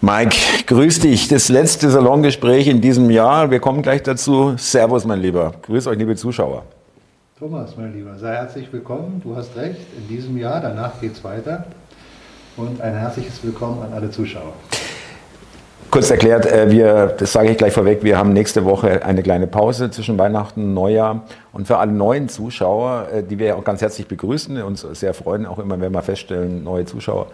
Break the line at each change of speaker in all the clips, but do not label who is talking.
Mike, grüß dich. Das letzte Salongespräch in diesem Jahr. Wir kommen gleich dazu. Servus, mein Lieber. Grüß euch, liebe Zuschauer.
Thomas, mein Lieber, sei herzlich willkommen. Du hast recht, in diesem Jahr. Danach geht es weiter. Und ein herzliches Willkommen an alle Zuschauer.
Kurz erklärt, äh, wir, das sage ich gleich vorweg, wir haben nächste Woche eine kleine Pause zwischen Weihnachten und Neujahr. Und für alle neuen Zuschauer, äh, die wir auch ganz herzlich begrüßen, uns sehr freuen, auch immer, wenn wir feststellen, neue Zuschauer,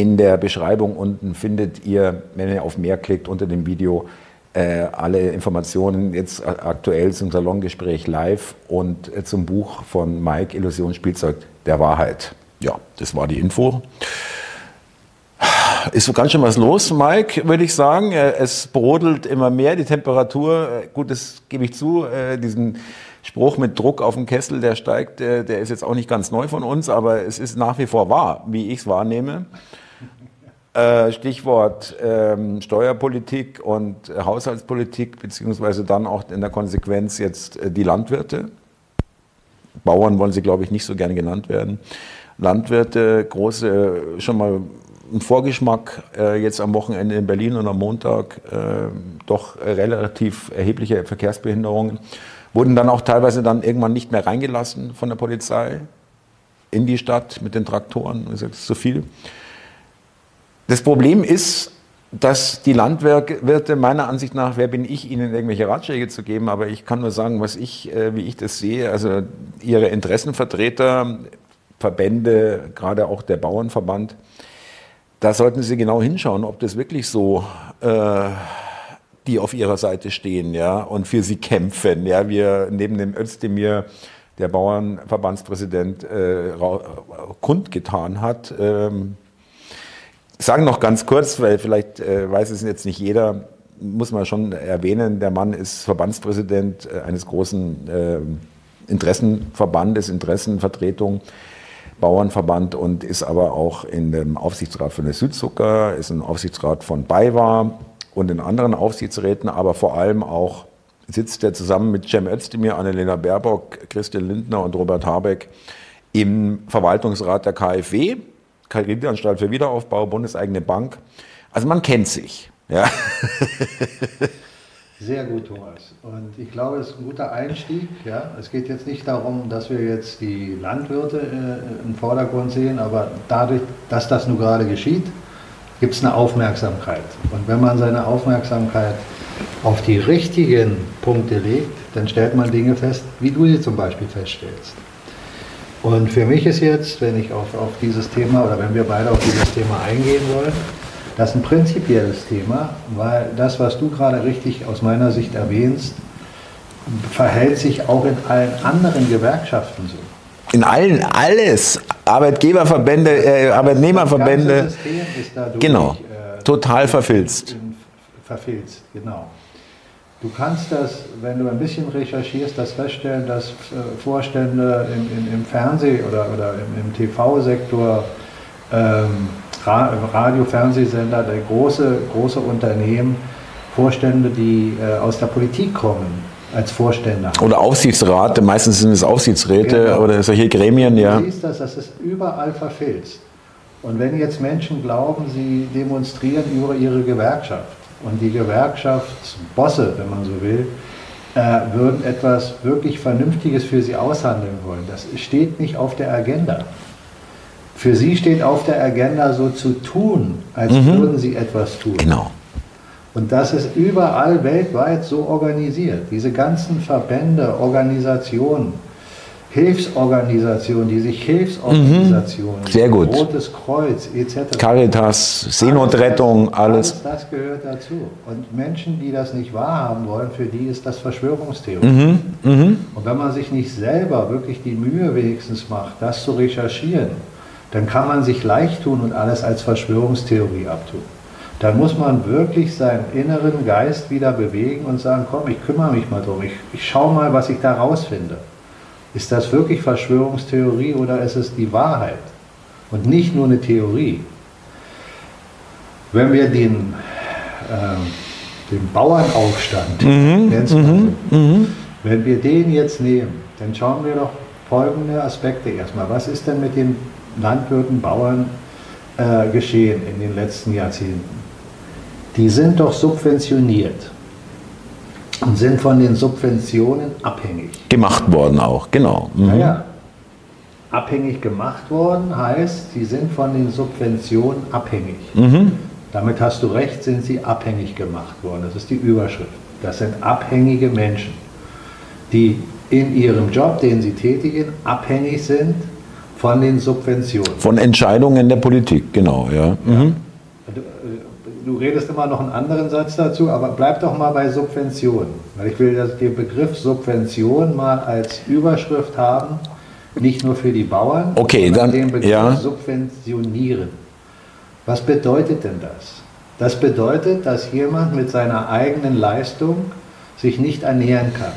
in der Beschreibung unten findet ihr, wenn ihr auf mehr klickt unter dem Video, äh, alle Informationen jetzt aktuell zum Salongespräch live und äh, zum Buch von Mike Illusionsspielzeug der Wahrheit. Ja, das war die Info. Ist so ganz schön was los, Mike, würde ich sagen. Äh, es brodelt immer mehr, die Temperatur, äh, gut, das gebe ich zu, äh, diesen Spruch mit Druck auf dem Kessel, der steigt, der ist jetzt auch nicht ganz neu von uns, aber es ist nach wie vor wahr, wie ich es wahrnehme. Äh, Stichwort ähm, Steuerpolitik und Haushaltspolitik, beziehungsweise dann auch in der Konsequenz jetzt äh, die Landwirte. Bauern wollen sie, glaube ich, nicht so gerne genannt werden. Landwirte, große, schon mal ein Vorgeschmack äh, jetzt am Wochenende in Berlin und am Montag, äh, doch relativ erhebliche Verkehrsbehinderungen, wurden dann auch teilweise dann irgendwann nicht mehr reingelassen von der Polizei in die Stadt mit den Traktoren. Das ist zu viel. Das Problem ist, dass die Landwirte meiner Ansicht nach, wer bin ich, ihnen irgendwelche Ratschläge zu geben, aber ich kann nur sagen, was ich, äh, wie ich das sehe, also ihre Interessenvertreter, Verbände, gerade auch der Bauernverband, da sollten sie genau hinschauen, ob das wirklich so äh, die auf ihrer Seite stehen, ja, und für sie kämpfen, ja. Wir neben dem Özdemir, der Bauernverbandspräsident, äh, kundgetan hat. Ähm, sagen noch ganz kurz, weil vielleicht äh, weiß es jetzt nicht jeder, muss man schon erwähnen, der Mann ist Verbandspräsident äh, eines großen äh, Interessenverbandes, Interessenvertretung, Bauernverband und ist aber auch in dem Aufsichtsrat von der Südzucker, ist im Aufsichtsrat von BayWa und in anderen Aufsichtsräten, aber vor allem auch sitzt er zusammen mit Cem Özdemir, Annalena Baerbock, Christian Lindner und Robert Habeck im Verwaltungsrat der KfW. Kreditanstalt für Wiederaufbau, bundeseigene Bank. Also man kennt sich. Ja.
Sehr gut, Thomas. Und ich glaube, es ist ein guter Einstieg. Ja. Es geht jetzt nicht darum, dass wir jetzt die Landwirte äh, im Vordergrund sehen, aber dadurch, dass das nun gerade geschieht, gibt es eine Aufmerksamkeit. Und wenn man seine Aufmerksamkeit auf die richtigen Punkte legt, dann stellt man Dinge fest, wie du sie zum Beispiel feststellst. Und für mich ist jetzt, wenn ich auf, auf dieses Thema oder wenn wir beide auf dieses Thema eingehen wollen, das ein prinzipielles Thema, weil das, was du gerade richtig aus meiner Sicht erwähnst, verhält sich auch in allen anderen Gewerkschaften so.
In allen, alles. Arbeitgeberverbände, äh, Arbeitnehmerverbände. Das System ist dadurch, genau, äh, total verfilzt.
Verfilzt, genau. Du kannst das, wenn du ein bisschen recherchierst, das feststellen, dass äh, Vorstände im, im, im Fernseh- oder, oder im, im TV-Sektor, ähm, Radio, Fernsehsender, der große, große Unternehmen, Vorstände, die äh, aus der Politik kommen, als Vorstände.
Oder Aufsichtsrat, meistens sind es Aufsichtsräte genau. oder solche Gremien,
ja.
Du
siehst das, das ist überall verfilzt. Und wenn jetzt Menschen glauben, sie demonstrieren über ihre Gewerkschaft, und die Gewerkschaftsbosse, wenn man so will, äh, würden etwas wirklich Vernünftiges für sie aushandeln wollen. Das steht nicht auf der Agenda. Für sie steht auf der Agenda so zu tun, als mhm. würden sie etwas tun.
Genau.
Und das ist überall weltweit so organisiert. Diese ganzen Verbände, Organisationen, Hilfsorganisationen, die sich Hilfsorganisationen,
mhm. Sehr gut.
Rotes Kreuz etc.
Caritas, Seenotrettung, alles,
alles. Das gehört dazu. Und Menschen, die das nicht wahrhaben wollen, für die ist das Verschwörungstheorie. Mhm. Mhm. Und wenn man sich nicht selber wirklich die Mühe wenigstens macht, das zu recherchieren, dann kann man sich leicht tun und alles als Verschwörungstheorie abtun. Dann muss man wirklich seinen inneren Geist wieder bewegen und sagen, komm, ich kümmere mich mal drum, ich, ich schaue mal, was ich da rausfinde. Ist das wirklich Verschwörungstheorie oder ist es die Wahrheit? Und nicht nur eine Theorie. Wenn wir den, äh, den Bauernaufstand, mhm, mhm, mhm, wenn wir den jetzt nehmen, dann schauen wir doch folgende Aspekte erstmal. Was ist denn mit den Landwirten, Bauern äh, geschehen in den letzten Jahrzehnten? die sind doch subventioniert und sind von den Subventionen abhängig.
Gemacht worden auch, genau.
Mhm. Naja, abhängig gemacht worden heißt, sie sind von den Subventionen abhängig. Mhm. Damit hast du recht, sind sie abhängig gemacht worden. Das ist die Überschrift. Das sind abhängige Menschen, die in ihrem Job, den sie tätigen, abhängig sind von den Subventionen.
Von Entscheidungen der Politik, genau, ja. Mhm.
Äh, du, redest immer noch einen anderen Satz dazu, aber bleib doch mal bei Subventionen. Weil ich will dass den Begriff Subvention mal als Überschrift haben, nicht nur für die Bauern,
okay, sondern
dann, den Begriff
ja.
subventionieren. Was bedeutet denn das? Das bedeutet, dass jemand mit seiner eigenen Leistung sich nicht ernähren kann.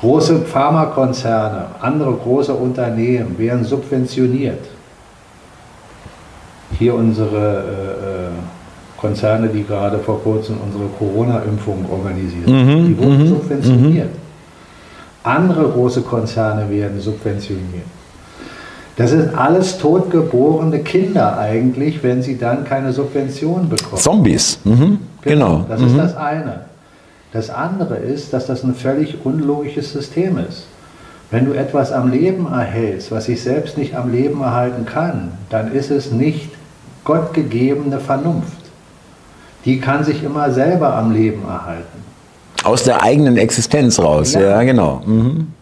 Große Pharmakonzerne, andere große Unternehmen werden subventioniert. Hier unsere äh, äh Konzerne, die gerade vor kurzem unsere Corona-Impfung organisieren, mhm, die wurden mhm, subventioniert. Mhm. Andere große Konzerne werden subventioniert. Das sind alles totgeborene Kinder eigentlich, wenn sie dann keine Subvention bekommen.
Zombies, mhm. genau.
genau. Das mhm. ist das eine. Das andere ist, dass das ein völlig unlogisches System ist. Wenn du etwas am Leben erhältst, was sich selbst nicht am Leben erhalten kann, dann ist es nicht gottgegebene Vernunft. Die kann sich immer selber am Leben erhalten.
Aus der eigenen Existenz raus, ja, ja genau. Mhm.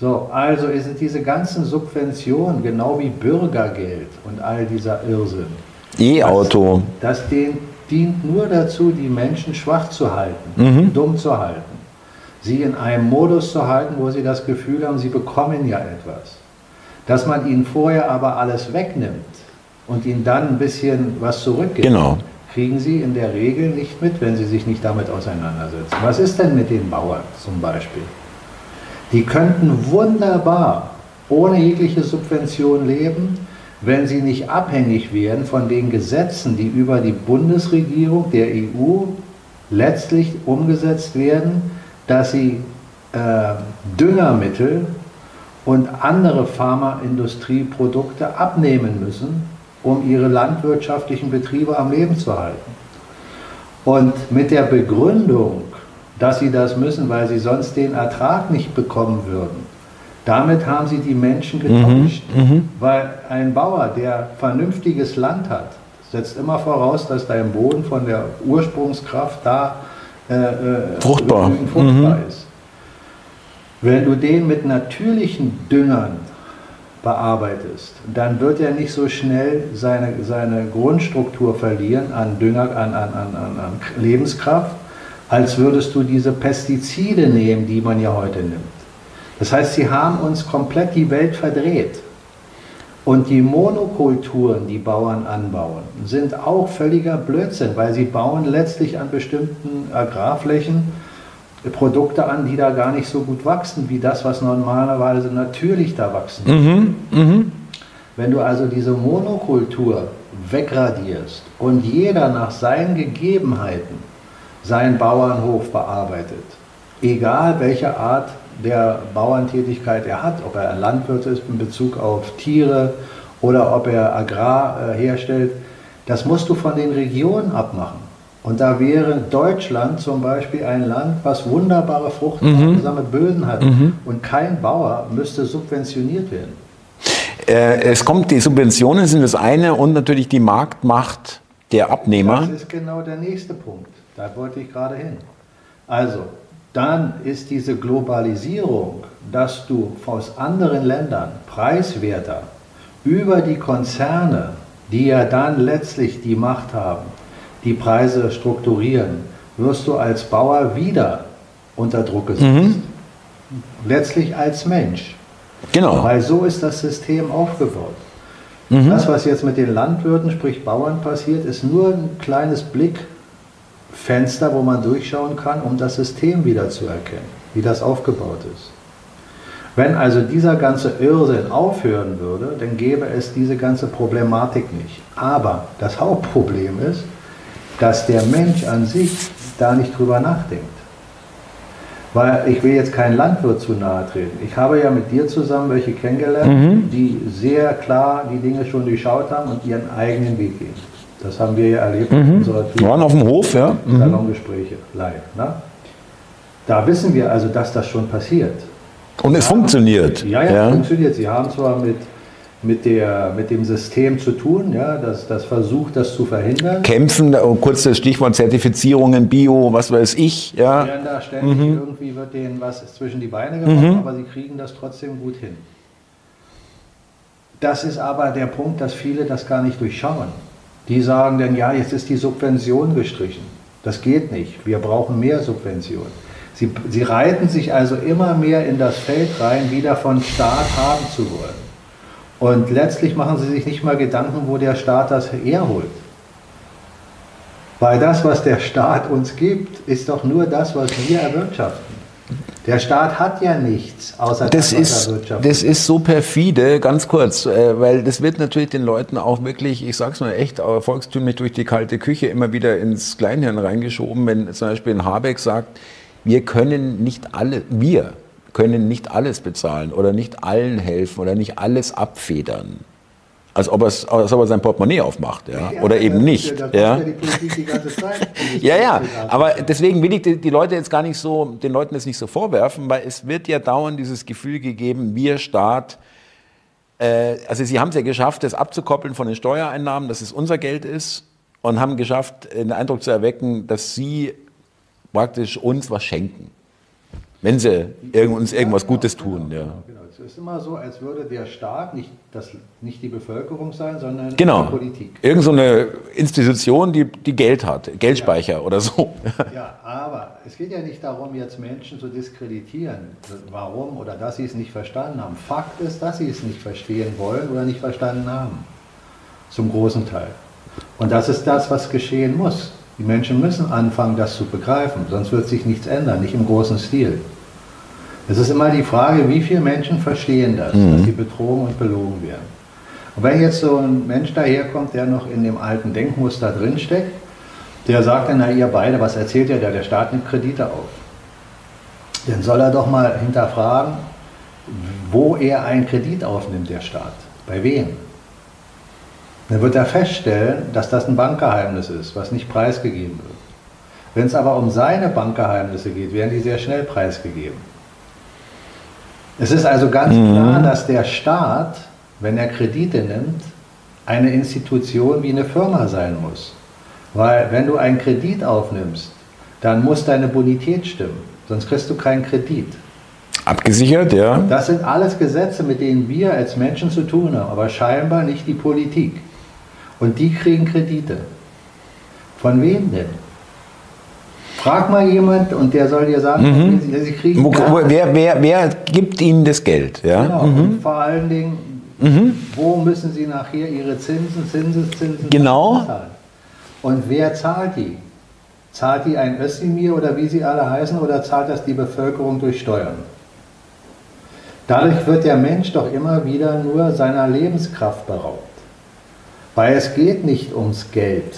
So, also sind diese ganzen Subventionen, genau wie Bürgergeld und all dieser Irrsinn.
E-Auto.
Das, das dient nur dazu, die Menschen schwach zu halten, mhm. dumm zu halten. Sie in einem Modus zu halten, wo sie das Gefühl haben, sie bekommen ja etwas. Dass man ihnen vorher aber alles wegnimmt und ihnen dann ein bisschen was zurückgibt.
Genau
kriegen Sie in der Regel nicht mit, wenn Sie sich nicht damit auseinandersetzen. Was ist denn mit den Bauern zum Beispiel? Die könnten wunderbar ohne jegliche Subvention leben, wenn sie nicht abhängig wären von den Gesetzen, die über die Bundesregierung der EU letztlich umgesetzt werden, dass sie äh, Düngermittel und andere Pharmaindustrieprodukte abnehmen müssen, um ihre landwirtschaftlichen Betriebe am Leben zu halten. Und mit der Begründung, dass sie das müssen, weil sie sonst den Ertrag nicht bekommen würden, damit haben sie die Menschen getäuscht. Mhm, mhm. weil ein Bauer, der vernünftiges Land hat, setzt immer voraus, dass dein Boden von der Ursprungskraft da
äh, äh fruchtbar,
fruchtbar mhm. ist. Wenn du den mit natürlichen Düngern bearbeitest, dann wird er nicht so schnell seine, seine Grundstruktur verlieren an Dünger, an, an, an, an Lebenskraft, als würdest du diese Pestizide nehmen, die man ja heute nimmt. Das heißt, sie haben uns komplett die Welt verdreht. Und die Monokulturen, die Bauern anbauen, sind auch völliger Blödsinn, weil sie bauen letztlich an bestimmten Agrarflächen Produkte an, die da gar nicht so gut wachsen, wie das, was normalerweise natürlich da wachsen mhm, mh. Wenn du also diese Monokultur wegradierst und jeder nach seinen Gegebenheiten seinen Bauernhof bearbeitet, egal welche Art der Bauerntätigkeit er hat, ob er ein Landwirt ist in Bezug auf Tiere oder ob er Agrar äh, herstellt, das musst du von den Regionen abmachen. Und da wäre Deutschland zum Beispiel ein Land, was wunderbare fruchtbare mhm. Böden hat. Mhm. Und kein Bauer müsste subventioniert werden.
Äh, es kommt, die Subventionen sind das eine und natürlich die Marktmacht der Abnehmer.
Das ist genau der nächste Punkt. Da wollte ich gerade hin. Also, dann ist diese Globalisierung, dass du aus anderen Ländern preiswerter über die Konzerne, die ja dann letztlich die Macht haben, die Preise strukturieren, wirst du als Bauer wieder unter Druck gesetzt. Mhm. Letztlich als Mensch.
Genau.
Weil so ist das System aufgebaut. Mhm. Das, was jetzt mit den Landwirten, sprich Bauern passiert, ist nur ein kleines Blickfenster, wo man durchschauen kann, um das System wieder zu erkennen, wie das aufgebaut ist. Wenn also dieser ganze Irrsinn aufhören würde, dann gäbe es diese ganze Problematik nicht. Aber das Hauptproblem ist, dass der Mensch an sich da nicht drüber nachdenkt. Weil ich will jetzt keinen Landwirt zu nahe treten. Ich habe ja mit dir zusammen welche kennengelernt, mhm. die sehr klar die Dinge schon durchschaut haben und ihren eigenen Weg gehen. Das haben wir ja erlebt
in unserer Tour. Waren auf dem Hof, ja.
Salongespräche live. Ne? Da wissen wir also, dass das schon passiert.
Und es ja, funktioniert.
Ja, ja, ja, funktioniert. Sie haben zwar mit, mit, der, mit dem System zu tun, ja, das, das versucht, das zu verhindern.
Kämpfen, oh, kurz das Stichwort Zertifizierungen, Bio, was weiß ich. Ja.
Werden da ständig mhm. irgendwie wird denen was zwischen die Beine gemacht, mhm. aber sie kriegen das trotzdem gut hin. Das ist aber der Punkt, dass viele das gar nicht durchschauen. Die sagen dann, ja, jetzt ist die Subvention gestrichen. Das geht nicht. Wir brauchen mehr Subvention. Sie, sie reiten sich also immer mehr in das Feld rein, wieder von Staat haben zu wollen. Und letztlich machen sie sich nicht mal Gedanken, wo der Staat das herholt. Weil das, was der Staat uns gibt, ist doch nur das, was wir erwirtschaften. Der Staat hat ja nichts, außer
das, das ist, Das ist so perfide, ganz kurz, äh, weil das wird natürlich den Leuten auch wirklich, ich sag's mal echt, volkstümlich durch die kalte Küche immer wieder ins Kleinhirn reingeschoben, wenn zum Beispiel ein Habeck sagt, wir können nicht alle, wir können nicht alles bezahlen oder nicht allen helfen oder nicht alles abfedern. Als ob, als ob er sein Portemonnaie aufmacht, ja? ja oder ja, eben nicht. Ja, ja. ja, ja, aber deswegen will ich die, die, Leute jetzt gar nicht so, den Leuten das nicht so vorwerfen, weil es wird ja dauernd dieses Gefühl gegeben, wir Staat, äh, also sie haben es ja geschafft, das abzukoppeln von den Steuereinnahmen, dass es unser Geld ist und haben geschafft, den Eindruck zu erwecken, dass sie praktisch uns was schenken. Wenn sie uns irgendwas Gutes tun. Genau, ja.
Genau. Es ist immer so, als würde der Staat nicht, das, nicht die Bevölkerung sein, sondern
genau. die Politik. Irgend so eine Institution, die, die Geld hat, Geldspeicher ja. oder so.
Ja, aber es geht ja nicht darum, jetzt Menschen zu diskreditieren, warum oder dass sie es nicht verstanden haben. Fakt ist, dass sie es nicht verstehen wollen oder nicht verstanden haben. Zum großen Teil. Und das ist das, was geschehen muss. Die Menschen müssen anfangen, das zu begreifen, sonst wird sich nichts ändern, nicht im großen Stil. Es ist immer die Frage, wie viele Menschen verstehen das, mhm. dass sie betrogen und belogen werden. Und wenn jetzt so ein Mensch daherkommt, der noch in dem alten Denkmuster drinsteckt, der sagt dann, na ihr beide, was erzählt ihr da, der Staat nimmt Kredite auf. Dann soll er doch mal hinterfragen, wo er einen Kredit aufnimmt, der Staat. Bei wem? Dann wird er feststellen, dass das ein Bankgeheimnis ist, was nicht preisgegeben wird. Wenn es aber um seine Bankgeheimnisse geht, werden die sehr schnell preisgegeben. Es ist also ganz mhm. klar, dass der Staat, wenn er Kredite nimmt, eine Institution wie eine Firma sein muss. Weil wenn du einen Kredit aufnimmst, dann muss deine Bonität stimmen, sonst kriegst du keinen Kredit.
Abgesichert, ja.
Das sind alles Gesetze, mit denen wir als Menschen zu tun haben, aber scheinbar nicht die Politik. Und die kriegen Kredite. Von wem denn? Frag mal jemand und der soll dir sagen,
mhm. sie, sie kriegen. Wo, wer, wer, wer gibt ihnen das Geld? Ja?
Genau. Mhm. Und vor allen Dingen, mhm. wo müssen sie nachher ihre Zinsen, Zinseszinsen
genau. zahlen?
Und wer zahlt die? Zahlt die ein Össimir oder wie sie alle heißen oder zahlt das die Bevölkerung durch Steuern? Dadurch wird der Mensch doch immer wieder nur seiner Lebenskraft beraubt. Weil es geht nicht ums Geld.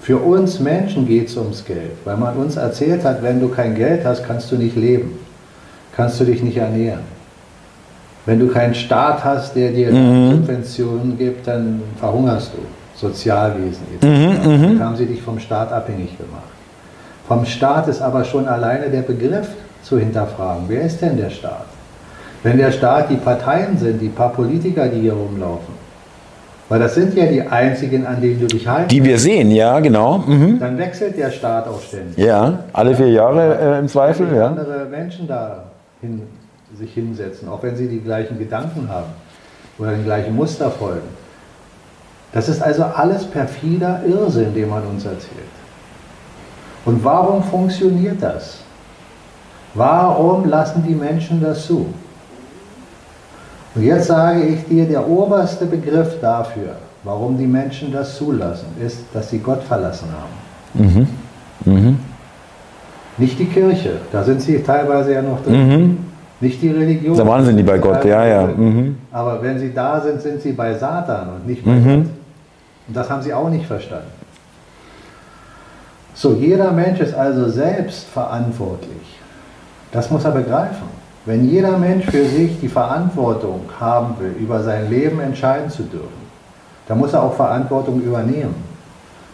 Für uns Menschen geht es ums Geld, weil man uns erzählt hat, wenn du kein Geld hast, kannst du nicht leben, kannst du dich nicht ernähren. Wenn du keinen Staat hast, der dir mhm. Subventionen gibt, dann verhungerst du. Sozialwesen. Mhm, mhm, dann haben sie dich vom Staat abhängig gemacht. Vom Staat ist aber schon alleine der Begriff zu hinterfragen. Wer ist denn der Staat? Wenn der Staat die Parteien sind, die paar Politiker, die hier rumlaufen, weil das sind ja die einzigen, an denen du dich halten
Die wir sehen, ja, genau.
Mhm. Dann wechselt der Staat auch ständig.
Ja, alle vier Jahre äh, im Zweifel.
Ja. andere Menschen da hin, sich hinsetzen, auch wenn sie die gleichen Gedanken haben oder den gleichen Muster folgen. Das ist also alles perfider Irrsinn, den man uns erzählt. Und warum funktioniert das? Warum lassen die Menschen das zu? Und jetzt sage ich dir, der oberste Begriff dafür, warum die Menschen das zulassen, ist, dass sie Gott verlassen haben. Mhm. Mhm. Nicht die Kirche, da sind sie teilweise ja noch drin. Mhm. Nicht die Religion.
Da waren sie nie bei Gott, ja, ja. Mhm.
Aber wenn sie da sind, sind sie bei Satan und nicht bei mhm. Gott. Und das haben sie auch nicht verstanden. So, jeder Mensch ist also selbst verantwortlich. Das muss er begreifen. Wenn jeder Mensch für sich die Verantwortung haben will, über sein Leben entscheiden zu dürfen, dann muss er auch Verantwortung übernehmen.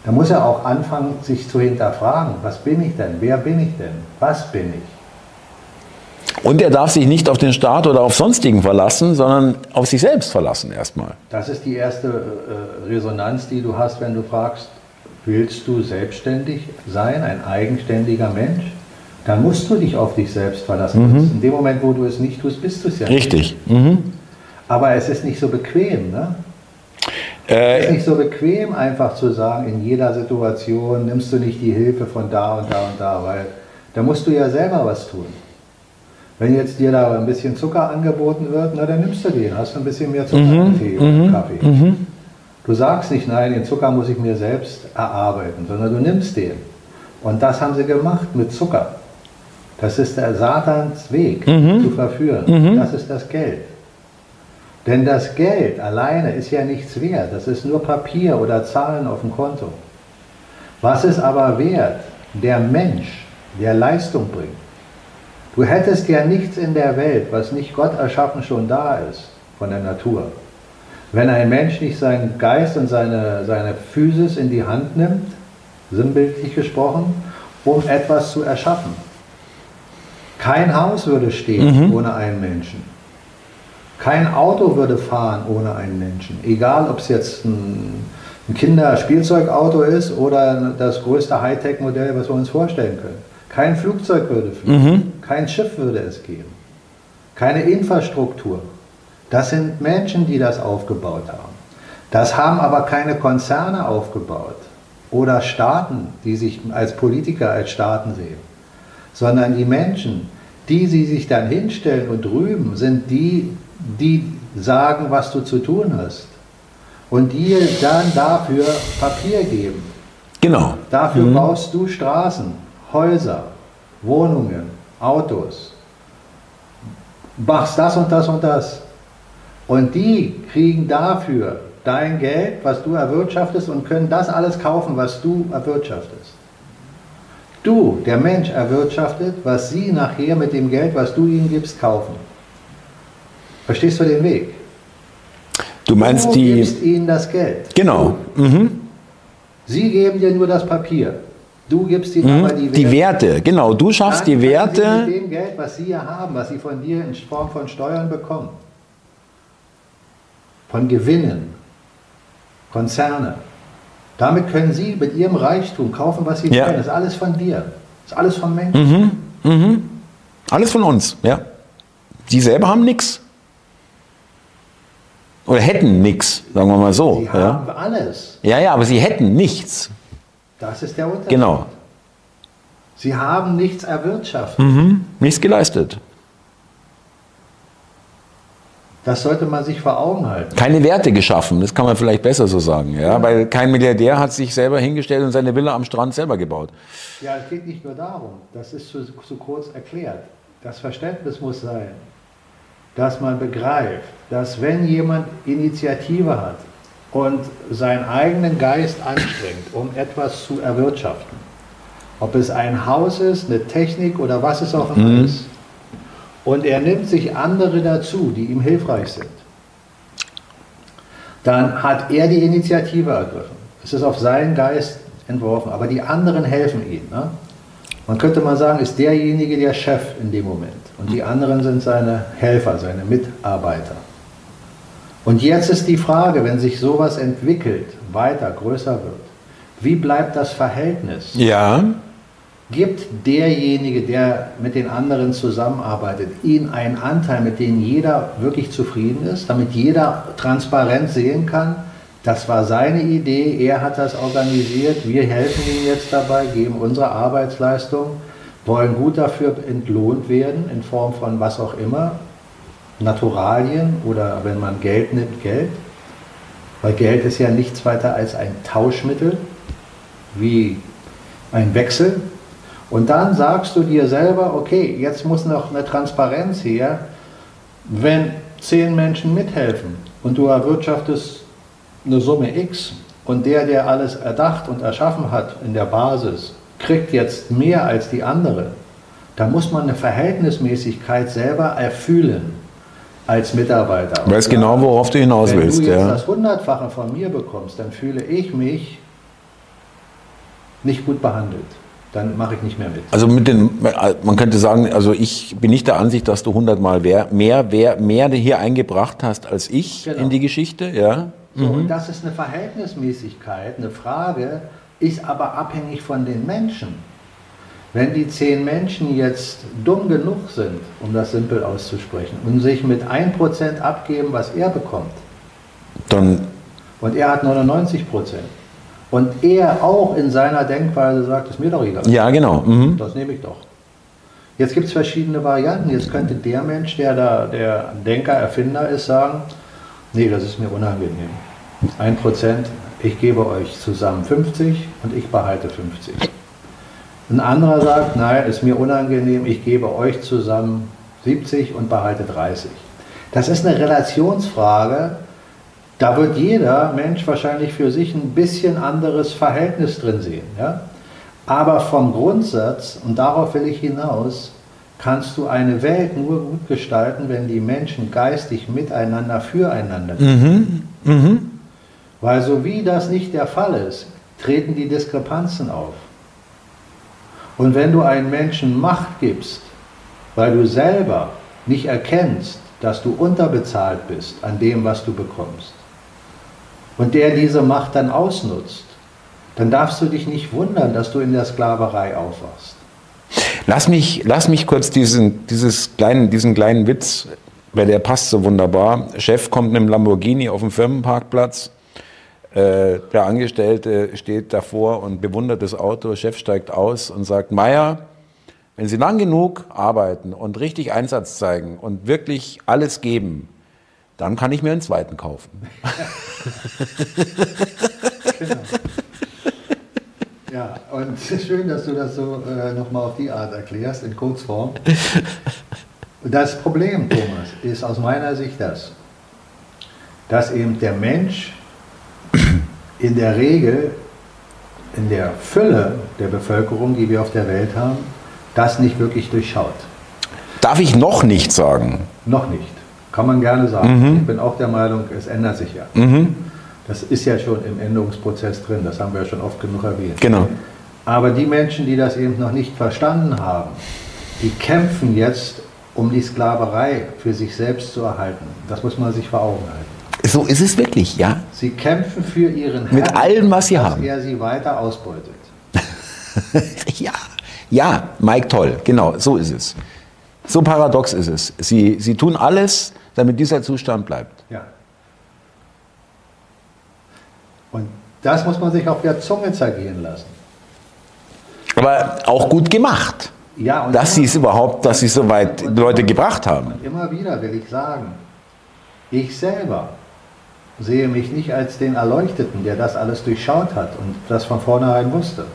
Da muss er auch anfangen, sich zu hinterfragen, was bin ich denn, wer bin ich denn, was bin ich.
Und er darf sich nicht auf den Staat oder auf sonstigen verlassen, sondern auf sich selbst verlassen erstmal.
Das ist die erste äh, Resonanz, die du hast, wenn du fragst, willst du selbstständig sein, ein eigenständiger Mensch? Dann musst du dich auf dich selbst verlassen.
Mhm.
In dem Moment, wo du es nicht tust, bist du es ja
Richtig.
nicht.
Mhm.
Aber es ist nicht so bequem, ne? Es ist
Äh,
nicht so bequem, einfach zu sagen, in jeder Situation nimmst du nicht die Hilfe von da und da und da, weil da musst du ja selber was tun. Wenn jetzt dir da ein bisschen Zucker angeboten wird, na dann nimmst du den, hast ein bisschen mehr Zucker im Tee oder Kaffee. Du sagst nicht, nein, den Zucker muss ich mir selbst erarbeiten, sondern du nimmst den. Und das haben sie gemacht mit Zucker. Das ist der Satans Weg zu verführen. Das ist das Geld. Denn das Geld alleine ist ja nichts wert. Das ist nur Papier oder Zahlen auf dem Konto. Was ist aber wert? Der Mensch, der Leistung bringt. Du hättest ja nichts in der Welt, was nicht Gott erschaffen schon da ist, von der Natur. Wenn ein Mensch nicht seinen Geist und seine, seine Physis in die Hand nimmt, sinnbildlich gesprochen, um etwas zu erschaffen. Kein Haus würde stehen ohne einen Menschen. Kein Auto würde fahren ohne einen Menschen. Egal, ob es jetzt ein, ein Kinderspielzeugauto ist oder das größte Hightech-Modell, was wir uns vorstellen können. Kein Flugzeug würde fliegen. Kein Schiff würde es geben. Keine Infrastruktur. Das sind Menschen, die das aufgebaut haben. Das haben aber keine Konzerne aufgebaut oder Staaten, die sich als Politiker als Staaten sehen, sondern die Menschen, die sie sich dann hinstellen und rühmen, sind die, die sagen, was du zu tun hast und dir dann dafür Papier geben.
genau.
Dafür baust du Straßen, Häuser, Wohnungen, Autos. Machst das und das und das. Und die kriegen dafür dein Geld, was du erwirtschaftest und können das alles kaufen, was du erwirtschaftest. Du, der Mensch, erwirtschaftet, was sie nachher mit dem Geld, was du ihnen gibst, kaufen. Verstehst du den Weg?
Du meinst
du
die.
gibst ihnen das Geld.
Genau. Mhm.
Sie geben dir nur das Papier. Du gibst ihnen aber die
Die Werte, genau. Du schaffst
Dann
die
können Sie
Werte.
mit dem Geld, was Sie ja haben, was Sie von dir in Form von Steuern bekommen, von Gewinnen, Konzerne, damit können Sie mit Ihrem Reichtum kaufen, was Sie
Ja.
wollen. Das ist alles von dir. Das ist alles von Menschen.
Alles von uns, ja. Die selber haben nichts. Oder hätten nichts, sagen wir mal so.
Sie
Ja.
haben alles.
ja, ja, aber sie hätten nichts.
Das ist der Unterschied.
Genau.
Sie haben nichts erwirtschaftet.
Mhm. Nichts geleistet.
Das sollte man sich vor Augen halten.
Keine Werte geschaffen, das kann man vielleicht besser so sagen. Ja? Weil kein Milliardär hat sich selber hingestellt und seine Villa am Strand selber gebaut.
Ja, es geht nicht nur darum, das ist zu, zu kurz erklärt. Das Verständnis muss sein, dass man begreift, dass wenn jemand Initiative hat und seinen eigenen Geist anstrengt, um etwas zu erwirtschaften, ob es ein Haus ist, eine Technik oder was es auch immer ist, und er nimmt sich andere dazu, die ihm hilfreich sind, dann hat er die Initiative ergriffen. Es ist auf seinen Geist entworfen, aber die anderen helfen ihm. Ne? Man könnte mal sagen, ist derjenige der Chef in dem Moment und die anderen sind seine Helfer, seine Mitarbeiter. Und jetzt ist die Frage, wenn sich sowas entwickelt, weiter, größer wird, wie bleibt das Verhältnis?
Ja,
Gibt derjenige, der mit den anderen zusammenarbeitet, ihnen einen Anteil, mit dem jeder wirklich zufrieden ist, damit jeder transparent sehen kann, das war seine Idee, er hat das organisiert, wir helfen ihm jetzt dabei, geben unsere Arbeitsleistung, wollen gut dafür entlohnt werden in Form von was auch immer, Naturalien oder wenn man Geld nimmt, Geld. Weil Geld ist ja nichts weiter als ein Tauschmittel, wie ein Wechsel. Und dann sagst du dir selber, okay, jetzt muss noch eine Transparenz her. Wenn zehn Menschen mithelfen und du erwirtschaftest eine Summe X und der, der alles erdacht und erschaffen hat in der Basis, kriegt jetzt mehr als die andere, dann muss man eine Verhältnismäßigkeit selber erfühlen als Mitarbeiter.
weiß
Und
genau, worauf du hinaus
wenn
willst.
du jetzt
Ja.
das Hundertfache von mir bekommst, dann fühle ich mich nicht gut behandelt, dann mache ich nicht mehr mit.
Also mit den, man könnte sagen, also ich bin nicht der Ansicht, dass du hundertmal mehr, mehr, mehr, mehr hier eingebracht hast als ich
Genau.
in die Geschichte, ja.
So, Und das ist eine Verhältnismäßigkeit, eine Frage, ist aber abhängig von den Menschen. Wenn die zehn Menschen jetzt dumm genug sind, um das simpel auszusprechen, und sich mit 1% abgeben, was er bekommt,
Dann,
und er hat 99%, und er auch in seiner Denkweise sagt, ist mir doch egal,
ja, genau. Mhm.
das nehme ich doch. Jetzt gibt es verschiedene Varianten. Jetzt könnte der Mensch, der da der Denker, Erfinder ist, sagen, nee, das ist mir unangenehm. 1%, ich gebe euch zusammen 50 und ich behalte 50. Ein anderer sagt, nein, ist mir unangenehm, ich gebe euch zusammen 70 und behalte 30. Das ist eine Relationsfrage. Da wird jeder Mensch wahrscheinlich für sich ein bisschen anderes Verhältnis drin sehen. Ja? Aber vom Grundsatz, und darauf will ich hinaus, kannst du eine Welt nur gut gestalten, wenn die Menschen geistig miteinander, füreinander sind. Weil so wie das nicht der Fall ist, treten die Diskrepanzen auf. Und wenn du einem Menschen Macht gibst, weil du selber nicht erkennst, dass du unterbezahlt bist an dem, was du bekommst, und der diese Macht dann ausnutzt, dann darfst du dich nicht wundern, dass du in der Sklaverei aufwachst.
Lass mich, lass mich kurz diesen, dieses kleinen, diesen kleinen Witz, weil der passt so wunderbar. Chef kommt mit einem Lamborghini auf dem Firmenparkplatz. Äh, der Angestellte steht davor und bewundert das Auto. Chef steigt aus und sagt, Meier, wenn Sie lang genug arbeiten und richtig Einsatz zeigen und wirklich alles geben, dann kann ich mir einen zweiten kaufen.
Ja, und schön, dass du das so äh, nochmal auf die Art erklärst, in Kurzform. Das Problem, Thomas, ist aus meiner Sicht das, dass eben der Mensch in der Regel, in der Fülle der Bevölkerung, die wir auf der Welt haben, das nicht wirklich durchschaut.
Darf ich noch nicht sagen?
Noch nicht. Kann man gerne sagen. Ich bin auch der Meinung, es ändert sich ja. Das ist ja schon im Änderungsprozess drin, das haben wir ja schon oft genug erwähnt.
Genau.
Aber die Menschen, die das eben noch nicht verstanden haben, die kämpfen jetzt, um die Sklaverei für sich selbst zu erhalten. Das muss man sich vor Augen halten.
So ist es wirklich, ja?
Sie kämpfen für ihren
Mit
Herrn,
allem, was sie
dass
haben.
er sie weiter ausbeutet.
Ja, ja, Mike, toll, genau, so ist es. So paradox ist es. Sie, sie tun alles, damit dieser Zustand bleibt.
Ja. Und das muss man sich auf der Zunge zergehen lassen.
Aber auch gut gemacht,
Ja, und
dass sie es überhaupt, dass sie so weit Leute gebracht haben.
Immer wieder will ich sagen, ich selber sehe mich nicht als den Erleuchteten, der das alles durchschaut hat und das von vornherein wusste.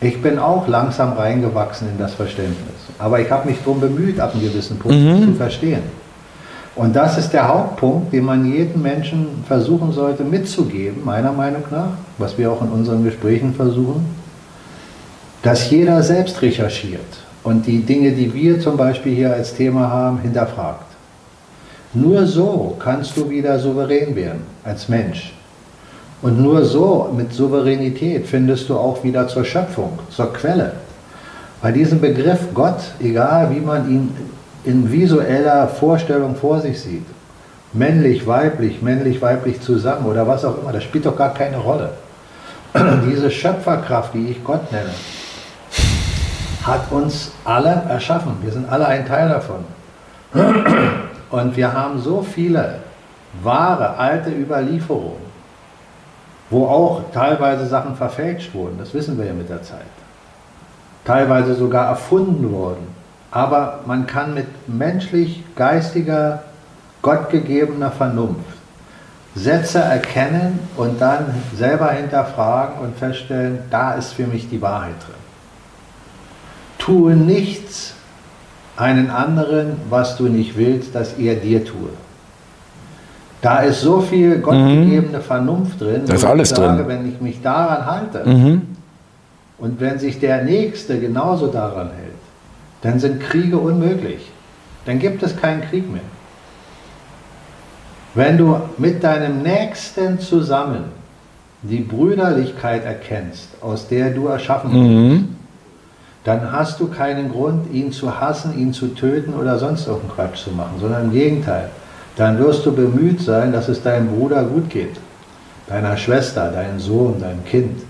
Ich bin auch langsam reingewachsen in das Verständnis. Aber ich habe mich darum bemüht, ab einem gewissen Punkt zu verstehen. Und das ist der Hauptpunkt, den man jedem Menschen versuchen sollte mitzugeben, meiner Meinung nach, was wir auch in unseren Gesprächen versuchen, dass jeder selbst recherchiert und die Dinge, die wir zum Beispiel hier als Thema haben, hinterfragt. Nur so kannst du wieder souverän werden als Mensch. Und nur so mit Souveränität findest du auch wieder zur Schöpfung, zur Quelle. Bei diesem Begriff Gott, egal wie man ihn in visueller Vorstellung vor sich sieht, männlich, weiblich, männlich, weiblich zusammen oder was auch immer, das spielt doch gar keine Rolle. Diese Schöpferkraft, die ich Gott nenne, hat uns alle erschaffen. Wir sind alle ein Teil davon. Und wir haben so viele wahre, alte Überlieferungen, wo auch teilweise Sachen verfälscht wurden. Das wissen wir ja mit der Zeit. Teilweise sogar erfunden wurden. Aber man kann mit menschlich, geistiger, gottgegebener Vernunft Sätze erkennen und dann selber hinterfragen und feststellen, da ist für mich die Wahrheit drin. Tue nichts einen anderen, was du nicht willst, dass er dir tue. Da ist so viel gottgegebene Vernunft drin.
Da ist
wo ich
alles
sage,
drin.
Wenn ich mich daran halte
Mhm.
und wenn sich der Nächste genauso daran hält, dann sind Kriege unmöglich. Dann gibt es keinen Krieg mehr. Wenn du mit deinem Nächsten zusammen die Brüderlichkeit erkennst, aus der du erschaffen bist, mhm. dann hast du keinen Grund, ihn zu hassen, ihn zu töten oder sonst irgendeinen Quatsch zu machen, sondern im Gegenteil. Dann wirst du bemüht sein, dass es deinem Bruder gut geht, deiner Schwester, deinem Sohn, deinem Kind,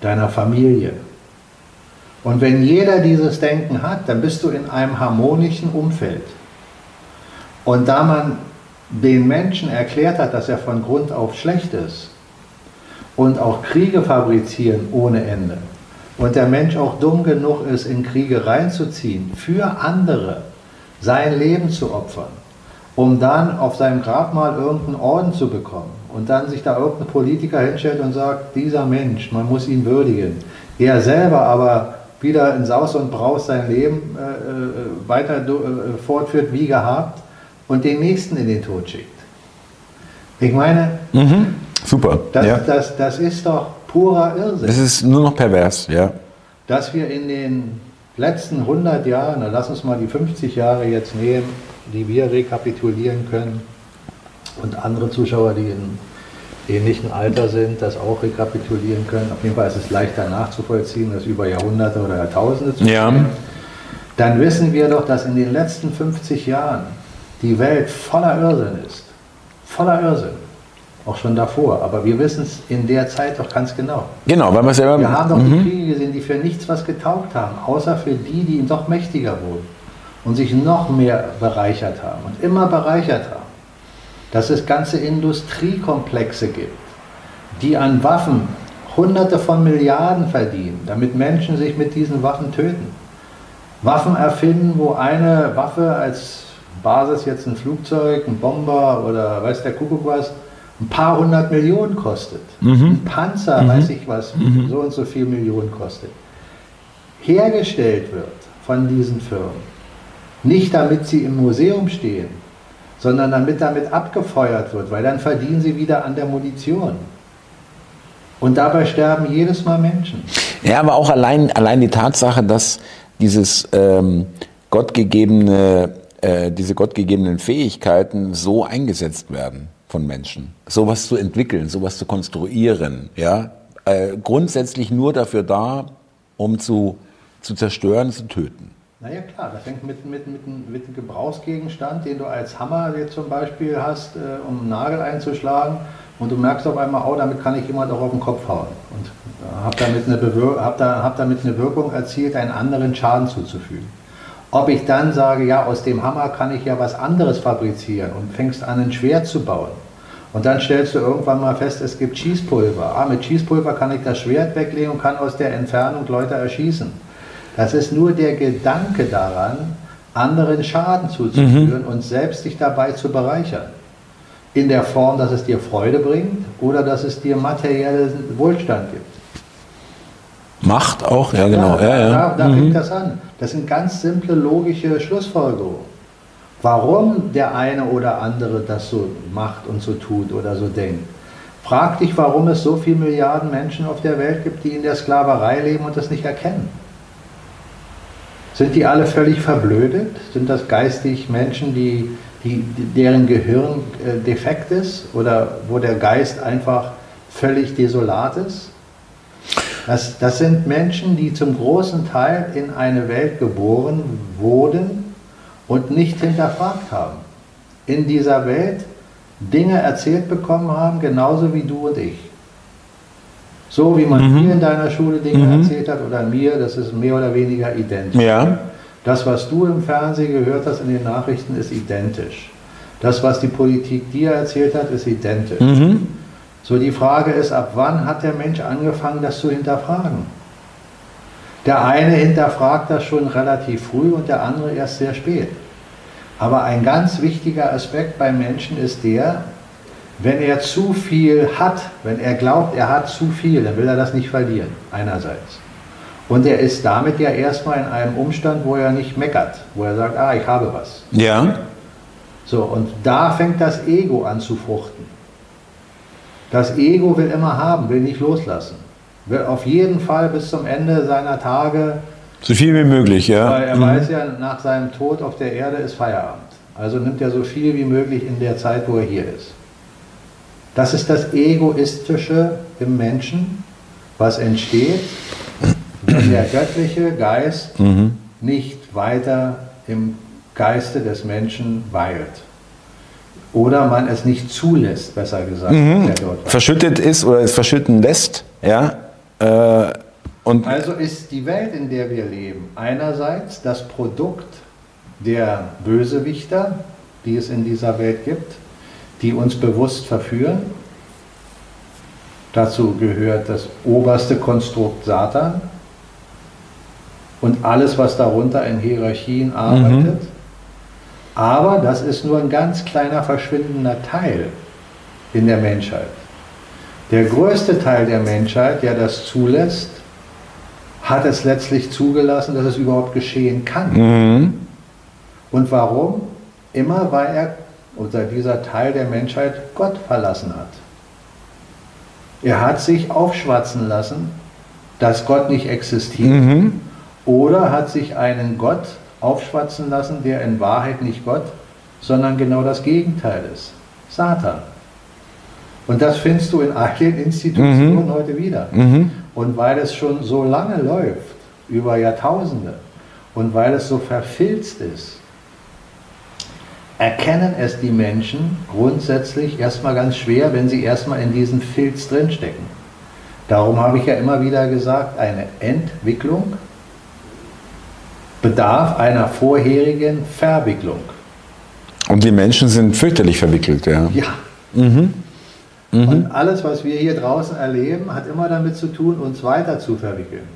deiner Familie. Und wenn jeder dieses Denken hat, dann bist du in einem harmonischen Umfeld. Und da man den Menschen erklärt hat, dass er von Grund auf schlecht ist und auch Kriege fabrizieren ohne Ende und der Mensch auch dumm genug ist, in Kriege reinzuziehen, für andere sein Leben zu opfern, um dann auf seinem Grabmal irgendeinen Orden zu bekommen und dann sich da irgendein Politiker hinstellt und sagt, dieser Mensch, man muss ihn würdigen. Er selber aber wieder in Saus und Braus sein Leben äh, äh weiter äh, fortführt wie gehabt und den Nächsten in den Tod schickt. Ich meine,
mhm. super.
Das, ja. das, das ist doch purer Irrsinn.
Das ist nur noch pervers, ja.
Dass wir in den letzten 100 Jahren, lass uns mal die 50 Jahre jetzt nehmen, die wir rekapitulieren können und andere Zuschauer, die in ähnlichen Alter sind, das auch rekapitulieren können. Auf jeden Fall ist es leichter nachzuvollziehen, das über Jahrhunderte oder Jahrtausende zu
ja.
Dann wissen wir doch, dass in den letzten 50 Jahren die Welt voller Irrsinn ist. Voller Irrsinn. Auch schon davor. Aber wir wissen es in der Zeit doch ganz genau.
Genau, weil wir selber.
Wir haben doch die mhm. Kriege gesehen, die für nichts was getaugt haben, außer für die, die noch mächtiger wurden und sich noch mehr bereichert haben und immer bereichert haben. Dass es ganze Industriekomplexe gibt, die an Waffen Hunderte von Milliarden verdienen, damit Menschen sich mit diesen Waffen töten. Waffen erfinden, wo eine Waffe als Basis jetzt ein Flugzeug, ein Bomber oder weiß der Kuckuck was, ein paar hundert Millionen kostet. Mhm. Ein Panzer, mhm. weiß ich was, mhm. so und so viel Millionen kostet. Hergestellt wird von diesen Firmen. Nicht damit sie im Museum stehen, sondern damit damit abgefeuert wird, weil dann verdienen sie wieder an der Munition. Und dabei sterben jedes Mal Menschen.
Ja, aber auch allein, allein die Tatsache, dass dieses ähm, gottgegebene äh, diese gottgegebenen Fähigkeiten so eingesetzt werden von Menschen. Sowas zu entwickeln, sowas zu konstruieren, ja, äh, grundsätzlich nur dafür da, um zu, zu zerstören, zu töten.
Naja klar, das fängt mit, mit, mit, mit einem Gebrauchsgegenstand, den du als Hammer jetzt zum Beispiel hast, äh, um einen Nagel einzuschlagen und du merkst auf einmal, oh, damit kann ich jemand auch auf den Kopf hauen und äh, habe damit, hab da, hab damit eine Wirkung erzielt, einen anderen Schaden zuzufügen. Ob ich dann sage, ja, aus dem Hammer kann ich ja was anderes fabrizieren und fängst an, ein Schwert zu bauen. Und dann stellst du irgendwann mal fest, es gibt Schießpulver. Ah, mit Schießpulver kann ich das Schwert weglegen und kann aus der Entfernung Leute erschießen. Das ist nur der Gedanke daran, anderen Schaden zuzuführen mhm. und selbst sich dabei zu bereichern. In der Form, dass es dir Freude bringt oder dass es dir materiellen Wohlstand gibt.
Macht auch, ja genau. Ja,
ja. Da, da mhm. fängt das an. Das sind ganz simple logische Schlussfolgerungen. Warum der eine oder andere das so macht und so tut oder so denkt. Frag dich, warum es so viele Milliarden Menschen auf der Welt gibt, die in der Sklaverei leben und das nicht erkennen. Sind die alle völlig verblödet? Sind das geistig Menschen, die, die, deren Gehirn äh, defekt ist oder wo der Geist einfach völlig desolat ist? Das, das sind Menschen, die zum großen Teil in eine Welt geboren wurden und nicht hinterfragt haben. In dieser Welt Dinge erzählt bekommen haben, genauso wie du und ich. So wie man mhm. dir in deiner Schule Dinge mhm. erzählt hat oder mir, das ist mehr oder weniger identisch.
Ja.
Das, was du im Fernsehen gehört hast in den Nachrichten, ist identisch. Das, was die Politik dir erzählt hat, ist identisch. Mhm. So die Frage ist, ab wann hat der Mensch angefangen, das zu hinterfragen? Der eine hinterfragt das schon relativ früh und der andere erst sehr spät. Aber ein ganz wichtiger Aspekt beim Menschen ist der, wenn er zu viel hat, wenn er glaubt, er hat zu viel, dann will er das nicht verlieren, einerseits. Und er ist damit ja erstmal in einem Umstand, wo er nicht meckert, wo er sagt, ah, ich habe was.
Ja.
So, und da fängt das Ego an zu fruchten. Das Ego will immer haben, will nicht loslassen. Will auf jeden Fall bis zum Ende seiner Tage.
So viel wie möglich, ja.
Weil er mhm. weiß ja, nach seinem Tod auf der Erde ist Feierabend. Also nimmt er so viel wie möglich in der Zeit, wo er hier ist. Das ist das Egoistische im Menschen, was entsteht, wenn der göttliche Geist nicht weiter im Geiste des Menschen weilt. Oder man es nicht zulässt, besser gesagt. war.
Verschüttet ist oder es verschütten lässt, ja. Äh, und
Also ist die Welt, in der wir leben, einerseits das Produkt der Bösewichter, die es in dieser Welt gibt, die uns bewusst verführen. Dazu gehört das oberste Konstrukt Satan und alles, was darunter in Hierarchien arbeitet. Aber das ist nur ein ganz kleiner verschwindender Teil in der Menschheit. Der größte Teil der Menschheit, der das zulässt, hat es letztlich zugelassen, dass es überhaupt geschehen kann. Und warum? Immer weil er oder dieser Teil der Menschheit Gott verlassen hat. Er hat sich aufschwatzen lassen, dass Gott nicht existiert. Oder hat sich einen Gott aufschwatzen lassen, der in Wahrheit nicht Gott, sondern genau das Gegenteil ist. Satan. Und das findest du in all den Institutionen heute wieder. Und weil es schon so lange läuft, über Jahrtausende, und weil es so verfilzt ist, erkennen es die Menschen grundsätzlich erstmal ganz schwer, wenn sie erstmal in diesen Filz drinstecken. Darum habe ich ja immer wieder gesagt, eine Entwicklung bedarf einer vorherigen Verwicklung.
Und die Menschen sind fürchterlich verwickelt, ja.
Ja. Und alles, was wir hier draußen erleben, hat immer damit zu tun, uns weiter zu verwickeln.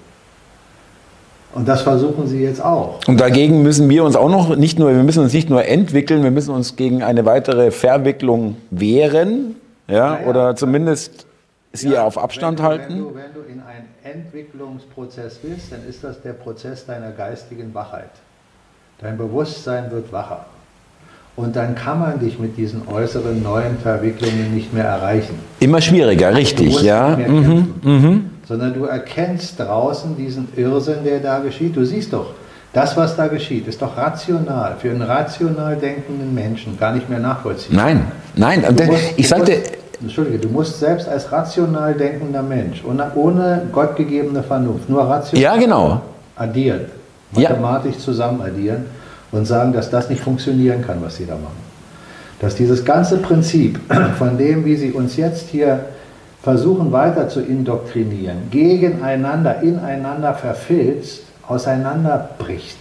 Und das versuchen sie jetzt auch.
Und dagegen müssen wir uns auch noch nicht nur, wir müssen uns nicht nur entwickeln, wir müssen uns gegen eine weitere Verwicklung wehren, ja,
Naja.
oder zumindest sie
Ja,
auf Abstand
wenn
halten.
Wenn du, wenn du in einen Entwicklungsprozess bist, dann ist das der Prozess deiner geistigen Wachheit. Dein Bewusstsein wird wacher. Und dann kann man dich mit diesen äußeren neuen Verwicklungen nicht mehr erreichen.
Immer schwieriger, richtig, ja. Mhm,
kämpfen, Sondern du erkennst draußen diesen Irrsinn, der da geschieht. Du siehst doch, das, was da geschieht, ist doch rational, für einen rational denkenden Menschen gar nicht mehr nachvollziehbar.
Nein, nein,
musst-
ich sagte,
musst, Entschuldige, du musst selbst als rational denkender Mensch, ohne, ohne gottgegebene Vernunft, nur rational
ja genau,
addieren,
Ja.
mathematisch zusammen addieren und sagen, dass das nicht funktionieren kann, was sie da machen. Dass dieses ganze Prinzip von dem, wie sie uns jetzt hier versuchen weiter zu indoktrinieren, gegeneinander, ineinander verfilzt, auseinanderbricht.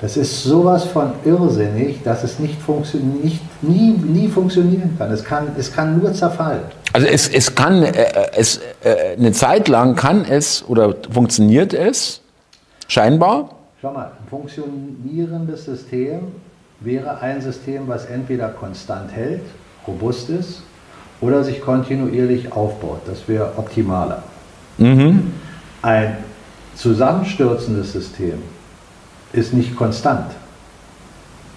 Das ist sowas von irrsinnig, dass es nicht, funktio- nicht nie, nie funktionieren kann. Es, kann. es kann nur zerfallen.
also es, es kann, äh, es, äh, eine Zeit lang kann es oder funktioniert es, scheinbar,
Schau mal, ein funktionierendes System wäre ein System, was entweder konstant hält, robust ist, oder sich kontinuierlich aufbaut. Das wäre optimaler. Ein zusammenstürzendes System ist nicht konstant.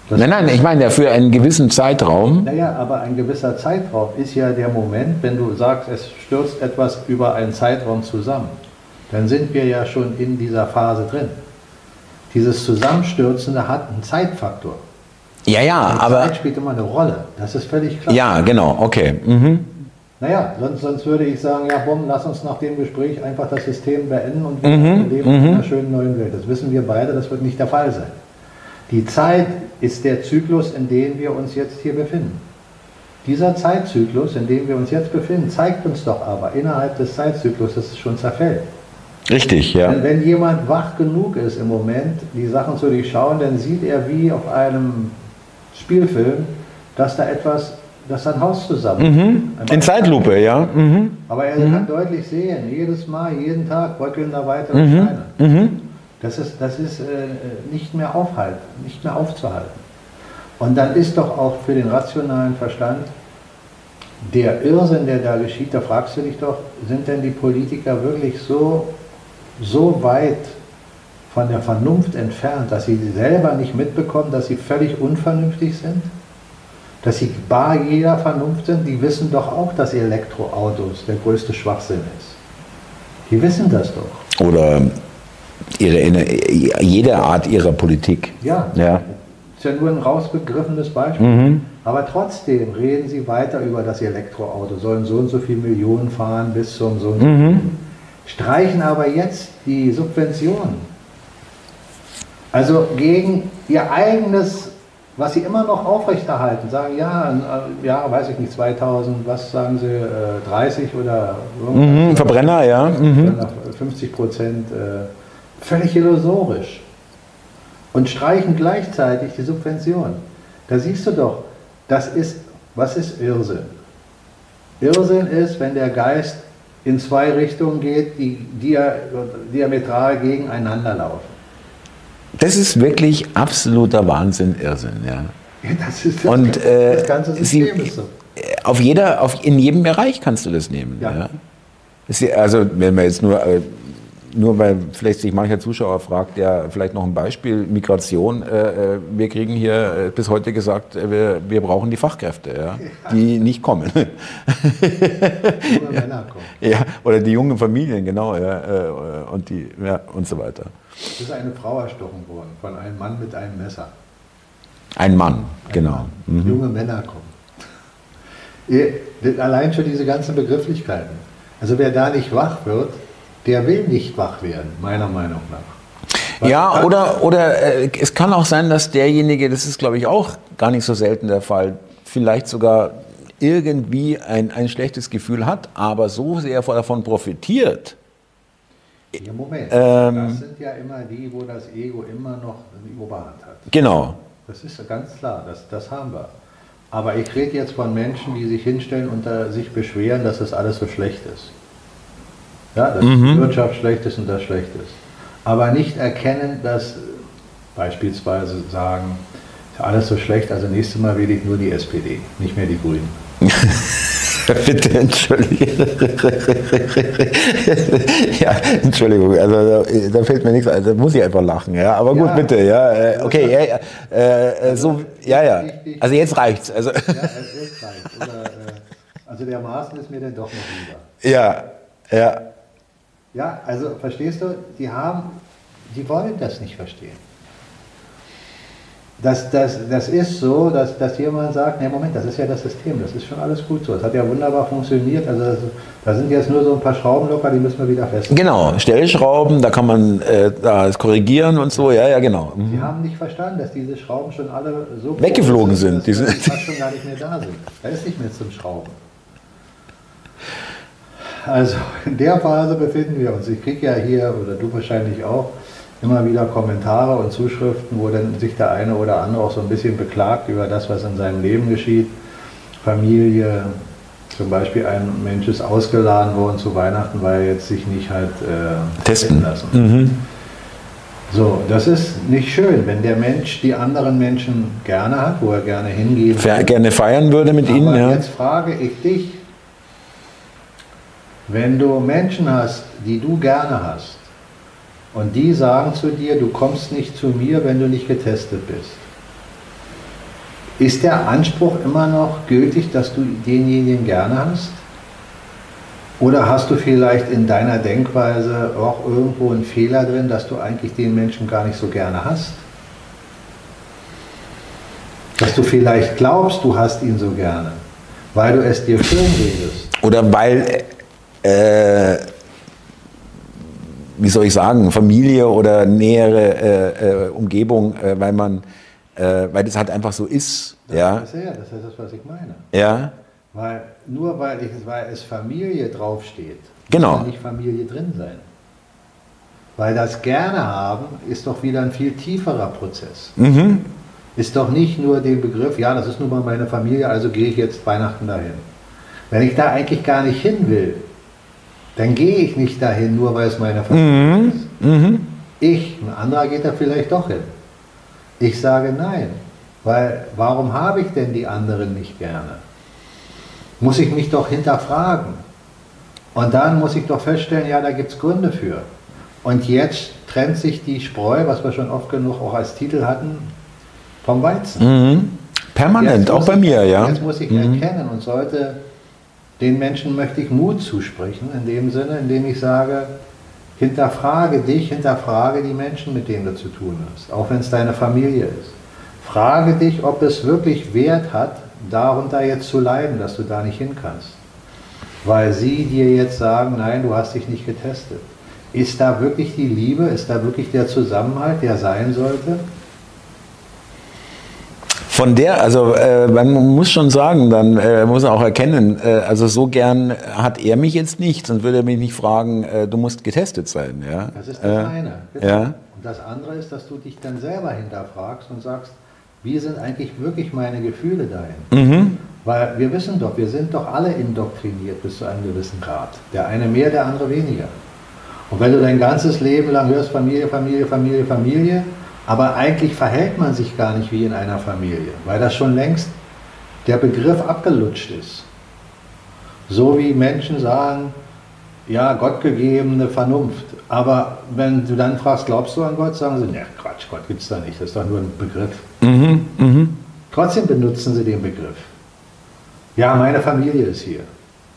Das
nein, nein, ich meine ja für einen gewissen Zeitraum,
Naja, aber ein gewisser Zeitraum ist ja der Moment, wenn du sagst, es stürzt etwas über einen Zeitraum zusammen. Dann sind wir ja schon in dieser Phase drin. Dieses Zusammenstürzende hat einen Zeitfaktor.
Ja, ja,
Die
aber,
Zeit spielt immer eine Rolle, das ist völlig klar.
ja, genau, okay, mhm.
Naja, sonst, sonst würde ich sagen, ja, bumm, lass uns nach dem Gespräch einfach das System beenden und wir
Mhm,
leben in einer schönen neuen Welt. Das wissen wir beide, das wird nicht der Fall sein. Die Zeit ist der Zyklus, in dem wir uns jetzt hier befinden. Dieser Zeitzyklus, in dem wir uns jetzt befinden, zeigt uns doch aber innerhalb des Zeitzyklus, dass es schon zerfällt.
richtig, ja.
Wenn, wenn jemand wach genug ist im Moment, die Sachen zu durchschauen, dann sieht er wie auf einem Spielfilm, dass da etwas, dass da ein Haus zusammen
In Zeitlupe, ja. Mhm.
aber er kann deutlich sehen, jedes Mal, jeden Tag bröckeln da weitere
Mhm.
Steine. Das ist, das ist äh, nicht mehr aufhalten, nicht mehr aufzuhalten. Und dann ist doch auch für den rationalen Verstand der Irrsinn, der da geschieht, da fragst du dich doch, sind denn die Politiker wirklich so, so weit von der Vernunft entfernt, dass sie selber nicht mitbekommen, dass sie völlig unvernünftig sind? Dass sie bar jeder Vernunft sind? Die wissen doch auch, dass Elektroautos der größte Schwachsinn ist. Die wissen das doch.
Oder ihre, jede Art ihrer Politik.
Ja.
Ja.
Ist ja nur ein rausbegriffenes Beispiel.
Mhm.
Aber trotzdem reden sie weiter über das Elektroauto, sollen so und so viele Millionen fahren bis zum so und so.
Mhm.
Streichen aber jetzt die Subventionen. Also gegen ihr eigenes, was sie immer noch aufrechterhalten, sagen, ja, äh, ja, weiß ich nicht, 2000, was sagen sie, äh, 30 oder irgendwas.
Mhm. Verbrenner, ja. Mhm.
50 Prozent, äh, völlig illusorisch. Und streichen gleichzeitig die Subvention. Da siehst du doch, das ist, was ist Irrsinn? Irrsinn ist, wenn der Geist in zwei Richtungen geht, die dia- diametral gegeneinander laufen.
Das ist wirklich absoluter Wahnsinn, Irrsinn, ja.
Das ist das,
Und äh,
das ganze
sie,
System ist so.
auf jeder, auf, in jedem Bereich kannst du das nehmen. Ja.
Ja.
Also wenn man jetzt nur, äh, nur weil vielleicht sich mancher Zuschauer fragt, ja vielleicht noch ein Beispiel Migration. Äh, äh, wir kriegen hier äh, bis heute gesagt, äh, wir, wir brauchen die Fachkräfte, ja, die nicht kommen.
Junge Männer kommen.
ja, oder die jungen Familien, genau, ja, äh, und die ja, und so weiter.
Es ist eine Frau erstochen worden von einem Mann mit einem Messer.
Ein Mann,
Ein
genau.
Mann. Junge Männer kommen. Allein schon diese ganzen Begrifflichkeiten. Also wer da nicht wach wird, der will nicht wach werden, meiner Meinung nach.
Ja, oder, oder äh, es kann auch sein, dass derjenige, das ist glaube ich auch gar nicht so selten der Fall, vielleicht sogar irgendwie ein, ein schlechtes Gefühl hat, aber so sehr davon profitiert.
Ja, Moment.
Ähm,
das sind ja immer die, wo das Ego immer noch die Oberhand hat.
Genau.
Das ist ganz klar, das, das haben wir. Aber ich rede jetzt von Menschen, die sich hinstellen und da sich beschweren, dass das alles so schlecht ist. Ja, dass die Wirtschaft schlecht ist und das schlecht ist. Aber nicht erkennen, dass beispielsweise sagen, alles so schlecht, also nächstes Mal wähle ich nur die SPD, nicht mehr die Grünen.
Bitte entschuldige. ja, Entschuldigung, also da, da fällt mir nichts ein, da muss ich einfach lachen, ja. Aber gut,
Ja.
bitte, ja. äh, Okay, ja, ja, äh, äh, so, ja, ja. Also jetzt reicht's. Also,
Ja, gleich. Oder, äh, also der Maaßen ist mir dann doch noch lieber.
ja, ja.
Ja, also verstehst du, die haben, die wollen das nicht verstehen. Das, das, das ist so, dass, dass jemand sagt, nee, Moment, das ist ja das System, das ist schon alles gut so. Das hat ja wunderbar funktioniert. Also das, da sind jetzt nur so ein paar Schrauben locker, die müssen wir wieder fest.
Genau, Stellschrauben, da kann man äh, das korrigieren und so, ja, ja, genau.
Die haben nicht verstanden, dass diese Schrauben schon alle so
Weggeflogen sind.
dass
Die sind-
fast schon gar nicht mehr da sind. Da ist nicht mehr zum Schrauben. Also in der Phase befinden wir uns. Ich kriege ja hier, oder du wahrscheinlich auch, immer wieder Kommentare und Zuschriften, wo dann sich der eine oder andere auch so ein bisschen beklagt über das, was in seinem Leben geschieht. Familie, zum Beispiel ein Mensch ist ausgeladen worden zu Weihnachten, weil er jetzt sich nicht halt äh,
Testen.
lassen.
Mhm.
So, das ist nicht schön, wenn der Mensch die anderen Menschen gerne hat, wo er gerne hingehen
Fer- Gerne feiern würde mit Ihnen,
Aber
ja.
jetzt frage ich dich, wenn du Menschen hast, die du gerne hast, und die sagen zu dir, du kommst nicht zu mir, wenn du nicht getestet bist, ist der Anspruch immer noch gültig, dass du denjenigen gerne hast? Oder hast du vielleicht in deiner Denkweise auch irgendwo einen Fehler drin, dass du eigentlich den Menschen gar nicht so gerne hast? Dass du vielleicht glaubst, du hast ihn so gerne, weil du es dir schön redest.
Oder weil, äh, wie soll ich sagen, Familie oder nähere äh, äh, Umgebung, äh, weil man, äh, weil das halt einfach so ist, ja,
Das ist ja, das ist das, was ich meine.
ja,
Weil, nur weil, ich, weil es Familie draufsteht,
Genau.
muss ja nicht Familie drin sein. Weil das gerne haben ist doch wieder ein viel tieferer Prozess.
mhm.
Ist doch nicht nur den Begriff, ja, das ist nun mal meine Familie, also gehe ich jetzt Weihnachten dahin. Wenn ich da eigentlich gar nicht hin will, dann gehe ich nicht dahin, nur weil es meine Familie ist.
Mhm.
Ich, ein anderer geht da vielleicht doch hin. Ich sage nein, weil warum habe ich denn die anderen nicht gerne? Muss ich mich doch hinterfragen. Und dann muss ich doch feststellen, ja, da gibt es Gründe für. Und jetzt trennt sich die Spreu, was wir schon oft genug auch als Titel hatten, vom Weizen.
Mhm. Permanent, auch bei mir, ja.
Jetzt muss ich
Mhm.
erkennen und sollte den Menschen möchte ich Mut zusprechen, in dem Sinne, indem ich sage, hinterfrage dich, hinterfrage die Menschen, mit denen du zu tun hast, auch wenn es deine Familie ist. frage dich, ob es wirklich Wert hat, darunter jetzt zu leiden, dass du da nicht hin kannst. Weil sie dir jetzt sagen, nein, du hast dich nicht getestet. Ist da wirklich die Liebe, ist da wirklich der Zusammenhalt, der sein sollte?
Von der, also äh, man muss schon sagen, dann äh, muss er auch erkennen, äh, also so gern hat er mich jetzt nicht, sonst würde er mich nicht fragen, äh, du musst getestet sein. Ja?
Das ist das
Äh,
eine. Genau.
Ja.
Und das andere ist, dass du dich dann selber hinterfragst und sagst, wie sind eigentlich wirklich meine Gefühle dahin?
Mhm.
Weil wir wissen doch, wir sind doch alle indoktriniert bis zu einem gewissen Grad. Der eine mehr, der andere weniger. Und wenn du dein ganzes Leben lang hörst, Familie, Familie, Familie, Familie, aber eigentlich verhält man sich gar nicht wie in einer Familie, weil das schon längst der Begriff abgelutscht ist. So wie Menschen sagen, ja, gottgegebene Vernunft. Aber wenn du dann fragst, glaubst du an Gott, sagen sie, ne, Quatsch, Gott gibt es da nicht, das ist doch nur ein Begriff.
Mhm. Mhm.
Trotzdem benutzen sie den Begriff. Ja, meine Familie ist hier.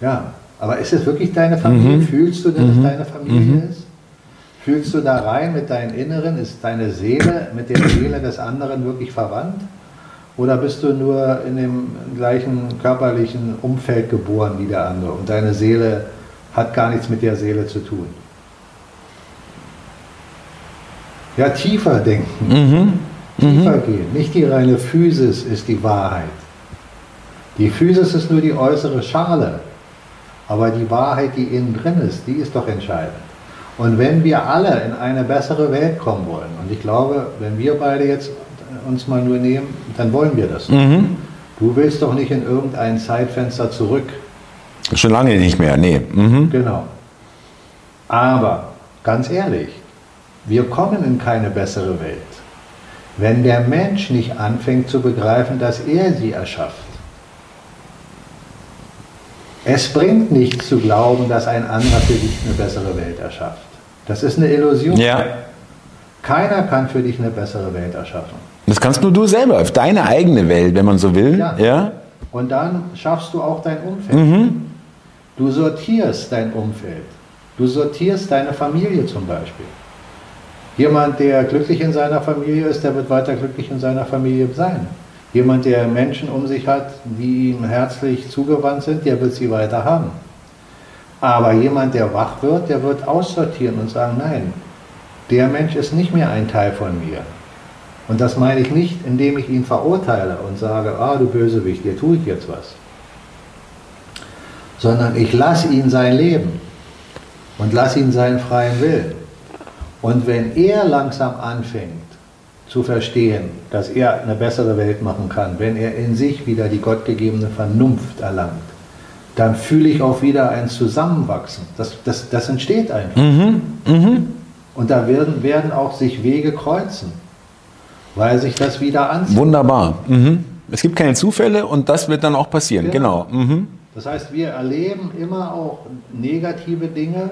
Ja, aber ist es wirklich deine Familie?
Mhm.
Fühlst du, dass es
Mhm.
deine Familie
Mhm.
ist? Fühlst du da rein mit deinem Inneren? Ist deine Seele mit der Seele des anderen wirklich verwandt? Oder bist du nur in dem gleichen körperlichen Umfeld geboren wie der andere und deine Seele hat gar nichts mit der Seele zu tun? Ja, tiefer denken.
Mhm.
Tiefer gehen. Nicht die reine Physis ist die Wahrheit. Die Physis ist nur die äußere Schale. Aber die Wahrheit, die innen drin ist, die ist doch entscheidend. Und wenn wir alle in eine bessere Welt kommen wollen, und ich glaube, wenn wir beide jetzt uns mal nur nehmen, dann wollen wir das.
Mhm.
Du willst doch nicht in irgendein Zeitfenster zurück.
Schon lange nicht mehr, nee. Mhm.
Genau. Aber ganz ehrlich, wir kommen in keine bessere Welt, wenn der Mensch nicht anfängt zu begreifen, dass er sie erschafft. Es bringt nichts zu glauben, dass ein anderer für dich eine bessere Welt erschafft. Das ist eine Illusion.
Ja.
Keiner kann für dich eine bessere Welt erschaffen.
Das kannst nur du selber, auf deine eigene Welt, wenn man so will.
Ja.
Ja.
Und dann schaffst du auch dein Umfeld.
Mhm.
Du sortierst dein Umfeld. Du sortierst deine Familie zum Beispiel. Jemand, der glücklich in seiner Familie ist, der wird weiter glücklich in seiner Familie sein. Jemand, der Menschen um sich hat, die ihm herzlich zugewandt sind, der wird sie weiter haben. Aber jemand, der wach wird, der wird aussortieren und sagen, nein, der Mensch ist nicht mehr ein Teil von mir. Und das meine ich nicht, indem ich ihn verurteile und sage, ah du Bösewicht, dir tue ich jetzt was. Sondern ich lasse ihn sein Leben und lasse ihn seinen freien Willen. Und wenn er langsam anfängt zu verstehen, dass er eine bessere Welt machen kann, wenn er in sich wieder die gottgegebene Vernunft erlangt, dann fühle ich auch wieder ein Zusammenwachsen. Das, das, das entsteht einfach.
Mhm. Mhm.
Und da werden, werden auch sich Wege kreuzen, weil sich das wieder anzieht.
Wunderbar. Mhm. Es gibt keine Zufälle und das wird dann auch passieren.
Genau.
Genau. Mhm.
Das heißt, wir erleben immer auch negative Dinge,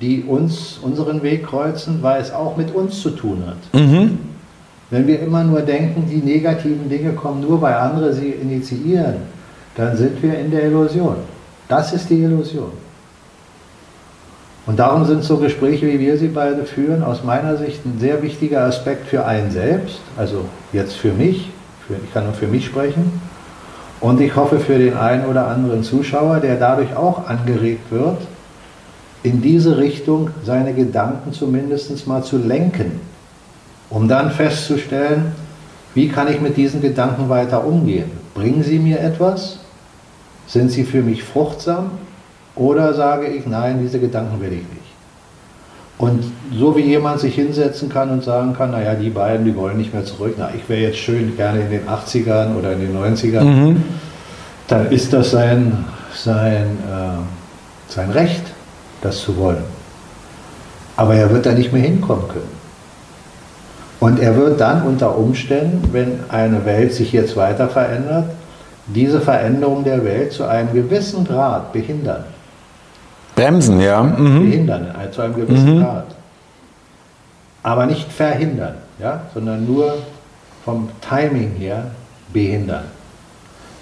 die uns unseren Weg kreuzen, weil es auch mit uns zu tun hat.
Mhm.
Wenn wir immer nur denken, die negativen Dinge kommen nur, weil andere sie initiieren, dann sind wir in der Illusion. Das ist die Illusion. Und darum sind so Gespräche, wie wir sie beide führen, aus meiner Sicht ein sehr wichtiger Aspekt für einen selbst, also jetzt für mich, für, ich kann nur für mich sprechen, und ich hoffe für den einen oder anderen Zuschauer, der dadurch auch angeregt wird, in diese Richtung seine Gedanken zumindest mal zu lenken, um dann festzustellen, wie kann ich mit diesen Gedanken weiter umgehen? Bringen sie mir etwas? Sind sie für mich fruchtsam? Oder sage ich, nein, diese Gedanken will ich nicht. Und so wie jemand sich hinsetzen kann und sagen kann, naja, die beiden, die wollen nicht mehr zurück, na, ich wäre jetzt schön gerne in den 80ern oder in den 90ern,
Mhm.
dann ist das sein, sein, äh, sein Recht, das zu wollen. Aber er wird da nicht mehr hinkommen können. Und er wird dann unter Umständen, wenn eine Welt sich jetzt weiter verändert, diese Veränderung der Welt zu einem gewissen Grad behindern.
Bremsen, ja. Mhm.
Behindern, äh, zu einem gewissen
Mhm.
Grad. Aber nicht verhindern, ja? sondern nur vom Timing her behindern.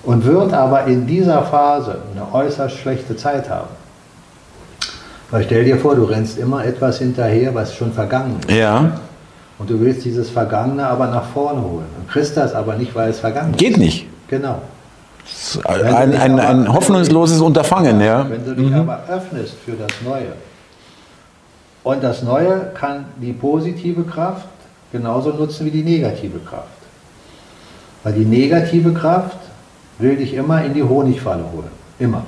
Und wird aber in dieser Phase eine äußerst schlechte Zeit haben. Weil stell dir vor, du rennst immer etwas hinterher, was schon vergangen ist.
Ja.
Und du willst dieses Vergangene aber nach vorne holen. Und kriegst das aber nicht, weil es vergangen ist.
Geht nicht.
Genau.
Ein, ein, ein hoffnungsloses Unterfangen, ja.
Wenn du dich aber öffnest für das Neue. Und das Neue kann die positive Kraft genauso nutzen wie die negative Kraft. Weil die negative Kraft will dich immer in die Honigfalle holen. Immer.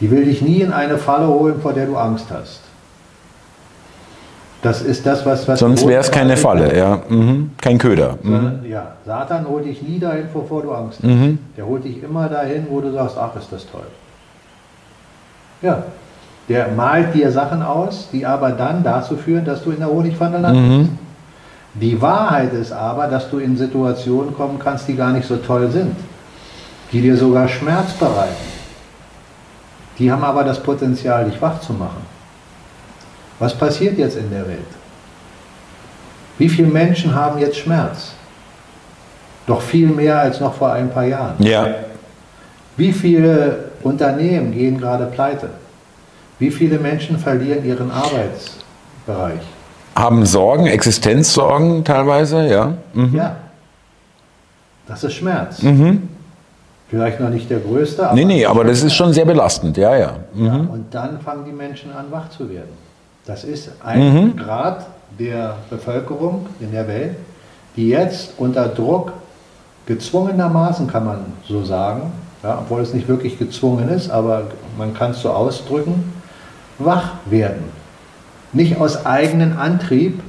Die will dich nie in eine Falle holen, vor der du Angst hast. Das ist das, was. was
Sonst wäre es keine Falle, ja. Mhm. Kein Köder. Mhm.
Sondern, ja, Satan holt dich nie dahin, wovor du Angst hast.
Mhm.
Der holt dich immer dahin, wo du sagst, ach, ist das toll. Ja, der malt dir Sachen aus, die aber dann dazu führen, dass du in der Honigpfanne landest.
Mhm.
Die Wahrheit ist aber, dass du in Situationen kommen kannst, die gar nicht so toll sind, die dir sogar Schmerz bereiten. Die haben aber das Potenzial, dich wach zu machen. Was passiert jetzt in der Welt? Wie viele Menschen haben jetzt Schmerz? Doch viel mehr als noch vor ein paar Jahren.
Ja.
Wie viele Unternehmen gehen gerade pleite? Wie viele Menschen verlieren ihren Arbeitsbereich?
Haben Sorgen, Existenzsorgen teilweise, ja. Mhm.
Ja. Das ist Schmerz.
Mhm.
Vielleicht noch nicht der größte, aber.
Nee, nee, aber das ist schon sehr belastend, ja, ja. Mhm.
Ja, und dann fangen die Menschen an, wach zu werden. Das ist ein
Mhm.
Grad der Bevölkerung in der Welt, die jetzt unter Druck gezwungenermaßen, kann man so sagen, ja, obwohl es nicht wirklich gezwungen ist, aber man kann es so ausdrücken, wach werden. Nicht aus eigenem Antrieb,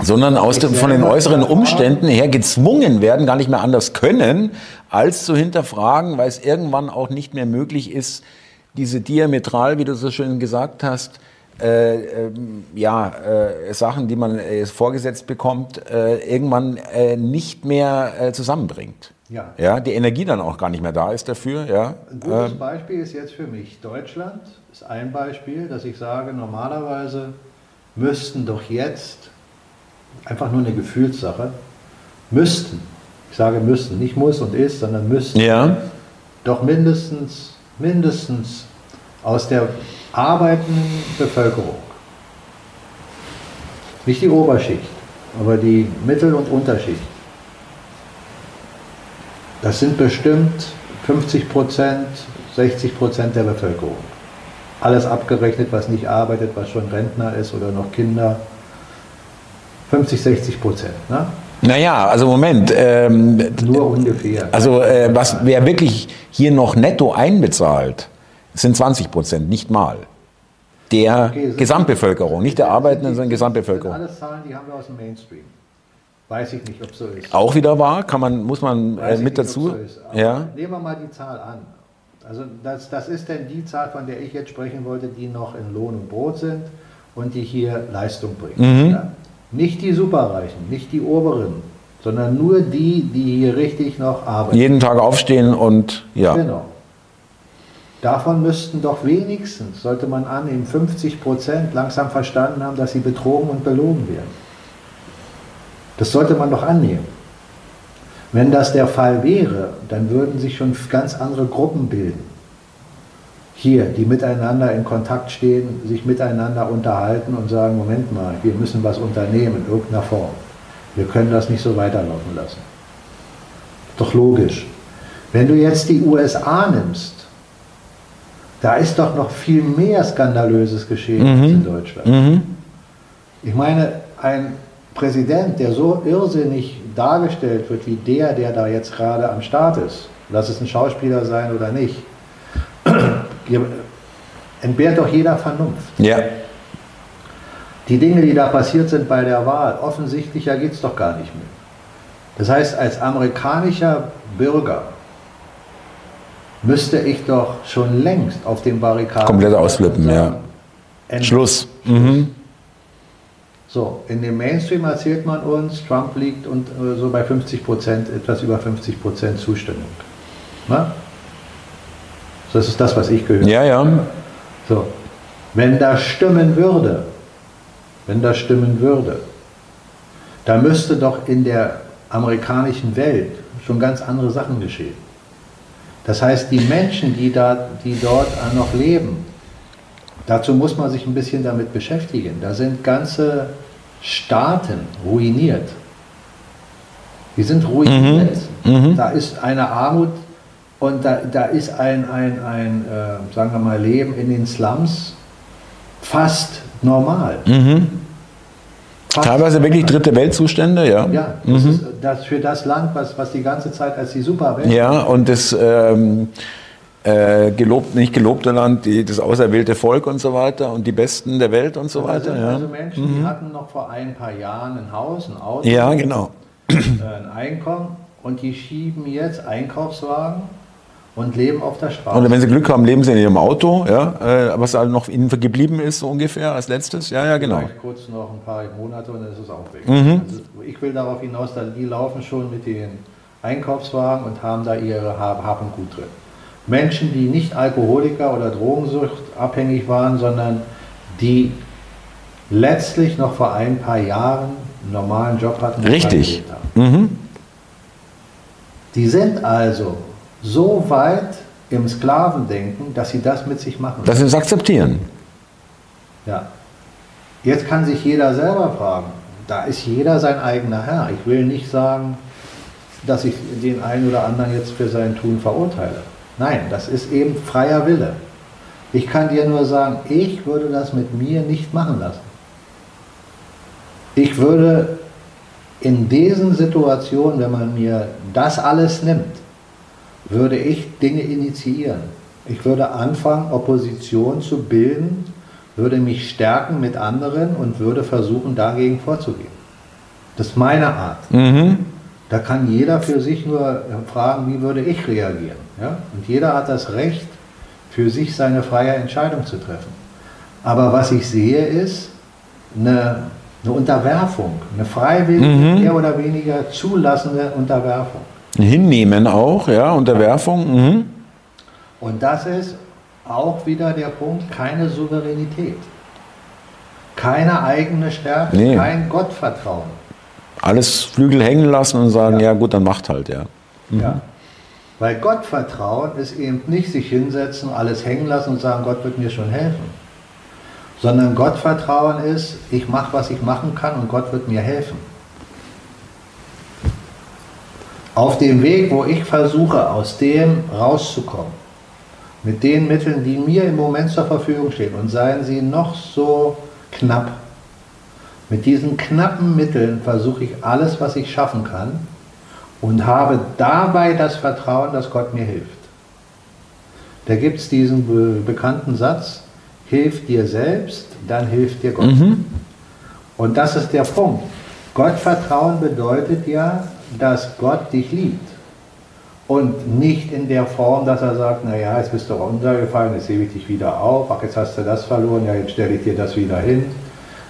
Sondern aus dem, von den äußeren Umständen her gezwungen werden, gar nicht mehr anders können, als zu hinterfragen, weil es irgendwann auch nicht mehr möglich ist, diese diametral, wie du so schön gesagt hast, äh, ähm, ja, äh, Sachen, die man äh, vorgesetzt bekommt, äh, irgendwann äh, nicht mehr äh, zusammenbringt.
Ja.
Ja, die Energie dann auch gar nicht mehr da ist dafür, ja.
Ein gutes
Ähm,
Beispiel ist jetzt für mich Deutschland, ist ein Beispiel, dass ich sage, normalerweise müssten doch jetzt, einfach nur eine Gefühlssache, müssten, ich sage müssten, nicht muss und ist, sondern müssten,
ja,
doch mindestens, mindestens aus der arbeitenden Bevölkerung, nicht die Oberschicht, aber die Mittel- und Unterschicht, das sind bestimmt 50 Prozent, 60 Prozent der Bevölkerung. Alles abgerechnet, was nicht arbeitet, was schon Rentner ist oder noch Kinder. 50, 60 Prozent. Ne?
naja, also Moment, ähm,
Nur ungefähr.
Also äh, was wer wirklich hier noch netto einbezahlt, sind 20 Prozent, nicht mal. Der
Okay,
Gesamtbevölkerung, nicht der Arbeitenden, sondern
Das sind
Gesamtbevölkerung.
alles Zahlen, die haben wir aus dem Mainstream. Weiß ich nicht, ob es so ist.
Auch wieder wahr, kann man, muss man äh, mit
nicht,
dazu.
so
Ja.
Nehmen wir mal die Zahl an. Also das, das ist denn die Zahl, von der ich jetzt sprechen wollte, die noch in Lohn und Brot sind und die hier Leistung bringen.
Mhm.
Ja? Nicht die Superreichen, nicht die Oberen, sondern nur die, die hier richtig noch arbeiten.
Jeden Tag aufstehen und ja.
Genau. Davon müssten doch wenigstens, sollte man annehmen, 50 Prozent langsam verstanden haben, dass sie betrogen und belogen werden. Das sollte man doch annehmen. Wenn das der Fall wäre, dann würden sich schon ganz andere Gruppen bilden. Hier, die miteinander in Kontakt stehen, sich miteinander unterhalten und sagen, Moment mal, wir müssen was unternehmen in irgendeiner Form. Wir können das nicht so weiterlaufen lassen. Doch logisch. Wenn du jetzt die USA nimmst, da ist doch noch viel mehr Skandalöses geschehen als in Deutschland.
Mhm.
Ich meine, ein Präsident, der so irrsinnig dargestellt wird wie der, der da jetzt gerade am Start ist, lass es ein Schauspieler sein oder nicht, entbehrt doch jeder Vernunft.
Ja.
Die Dinge, die da passiert sind bei der Wahl, offensichtlicher geht es doch gar nicht mehr. Das heißt, als amerikanischer Bürger müsste ich doch schon längst auf dem Barrikaden
Komplett ausflippen,
und
ja.
sagen, Ende.
Schluss. Mhm.
So, in dem Mainstream erzählt man uns, Trump liegt und äh, so bei 50 Prozent, etwas über 50 Prozent Zustimmung. Na? Das ist das, was ich gehört habe.
Ja, ja.
So, wenn das stimmen würde, wenn das stimmen würde, da müsste doch in der amerikanischen Welt schon ganz andere Sachen geschehen. Das heißt, die Menschen, die, da, die dort noch leben, dazu muss man sich ein bisschen damit beschäftigen. Da sind ganze Staaten ruiniert. Die sind ruiniert. Mhm. Mhm. Da ist eine Armut und da, da ist ein, ein, ein äh, sagen wir mal, Leben in den Slums fast normal.
Mhm. Fast Teilweise wirklich dritte Weltzustände, ja.
Ja, das mhm. ist das für das Land, was, was die ganze Zeit als die Superwelt.
Ja, und das ähm, äh, gelobt, nicht gelobte Land, die, das auserwählte Volk und so weiter und die Besten der Welt und so
und
weiter.
Ja. Also Menschen, mhm. die hatten noch vor ein paar Jahren ein Haus, ein Auto,
ja, genau.
Äh, ein Einkommen und die schieben jetzt Einkaufswagen und leben auf der Straße.
Und wenn sie Glück haben, leben sie in ihrem Auto, ja, äh, was halt noch ihnen geblieben ist, so ungefähr als letztes. Ja, ja, genau.
Kurz noch ein paar Monate und dann ist es auch weg. Mhm. Also ich will darauf hinaus, dass die laufen schon mit den Einkaufswagen und haben da ihre Hab und Gut drin. Menschen, die nicht Alkoholiker oder Drogensucht abhängig waren, sondern die letztlich noch vor ein paar Jahren einen normalen Job hatten.
Richtig. Mhm.
Die sind also so weit im Sklavendenken, dass sie das mit sich machen.
Dass sie es akzeptieren.
Ja. Jetzt kann sich jeder selber fragen. Da ist jeder sein eigener Herr. Ich will nicht sagen, dass ich den einen oder anderen jetzt für sein Tun verurteile. Nein, das ist eben freier Wille. Ich kann dir nur sagen, ich würde das mit mir nicht machen lassen. Ich würde in diesen Situationen, wenn man mir das alles nimmt, würde ich Dinge initiieren. Ich würde anfangen, Opposition zu bilden, würde mich stärken mit anderen und würde versuchen, dagegen vorzugehen. Das ist meine Art. Mhm. Da kann jeder für sich nur fragen, wie würde ich reagieren. Ja? Und jeder hat das Recht, für sich seine freie Entscheidung zu treffen. Aber was ich sehe, ist eine, eine Unterwerfung, eine freiwillige, mhm. mehr oder weniger zulassende Unterwerfung.
Hinnehmen auch, ja, Unterwerfung. Mhm.
Und das ist auch wieder der Punkt, keine Souveränität. Keine eigene Stärke, nee. kein Gottvertrauen.
Alles Flügel hängen lassen und sagen, ja, ja gut, dann macht halt, ja.
Mhm. Ja. Weil Gottvertrauen ist eben nicht sich hinsetzen, alles hängen lassen und sagen, Gott wird mir schon helfen. Sondern Gottvertrauen ist, ich mache, was ich machen kann und Gott wird mir helfen. Auf dem Weg, wo ich versuche, aus dem rauszukommen, mit den Mitteln, die mir im Moment zur Verfügung stehen, und seien sie noch so knapp, mit diesen knappen Mitteln versuche ich alles, was ich schaffen kann und habe dabei das Vertrauen, dass Gott mir hilft. Da gibt es diesen be bekannten Satz, hilf dir selbst, dann hilft dir Gott. Mhm. Und das ist der Punkt. Gottvertrauen bedeutet ja, dass Gott dich liebt. Und nicht in der Form, dass er sagt, naja, jetzt bist du runtergefallen, jetzt hebe ich dich wieder auf, ach, jetzt hast du das verloren, ja, jetzt stelle ich dir das wieder hin,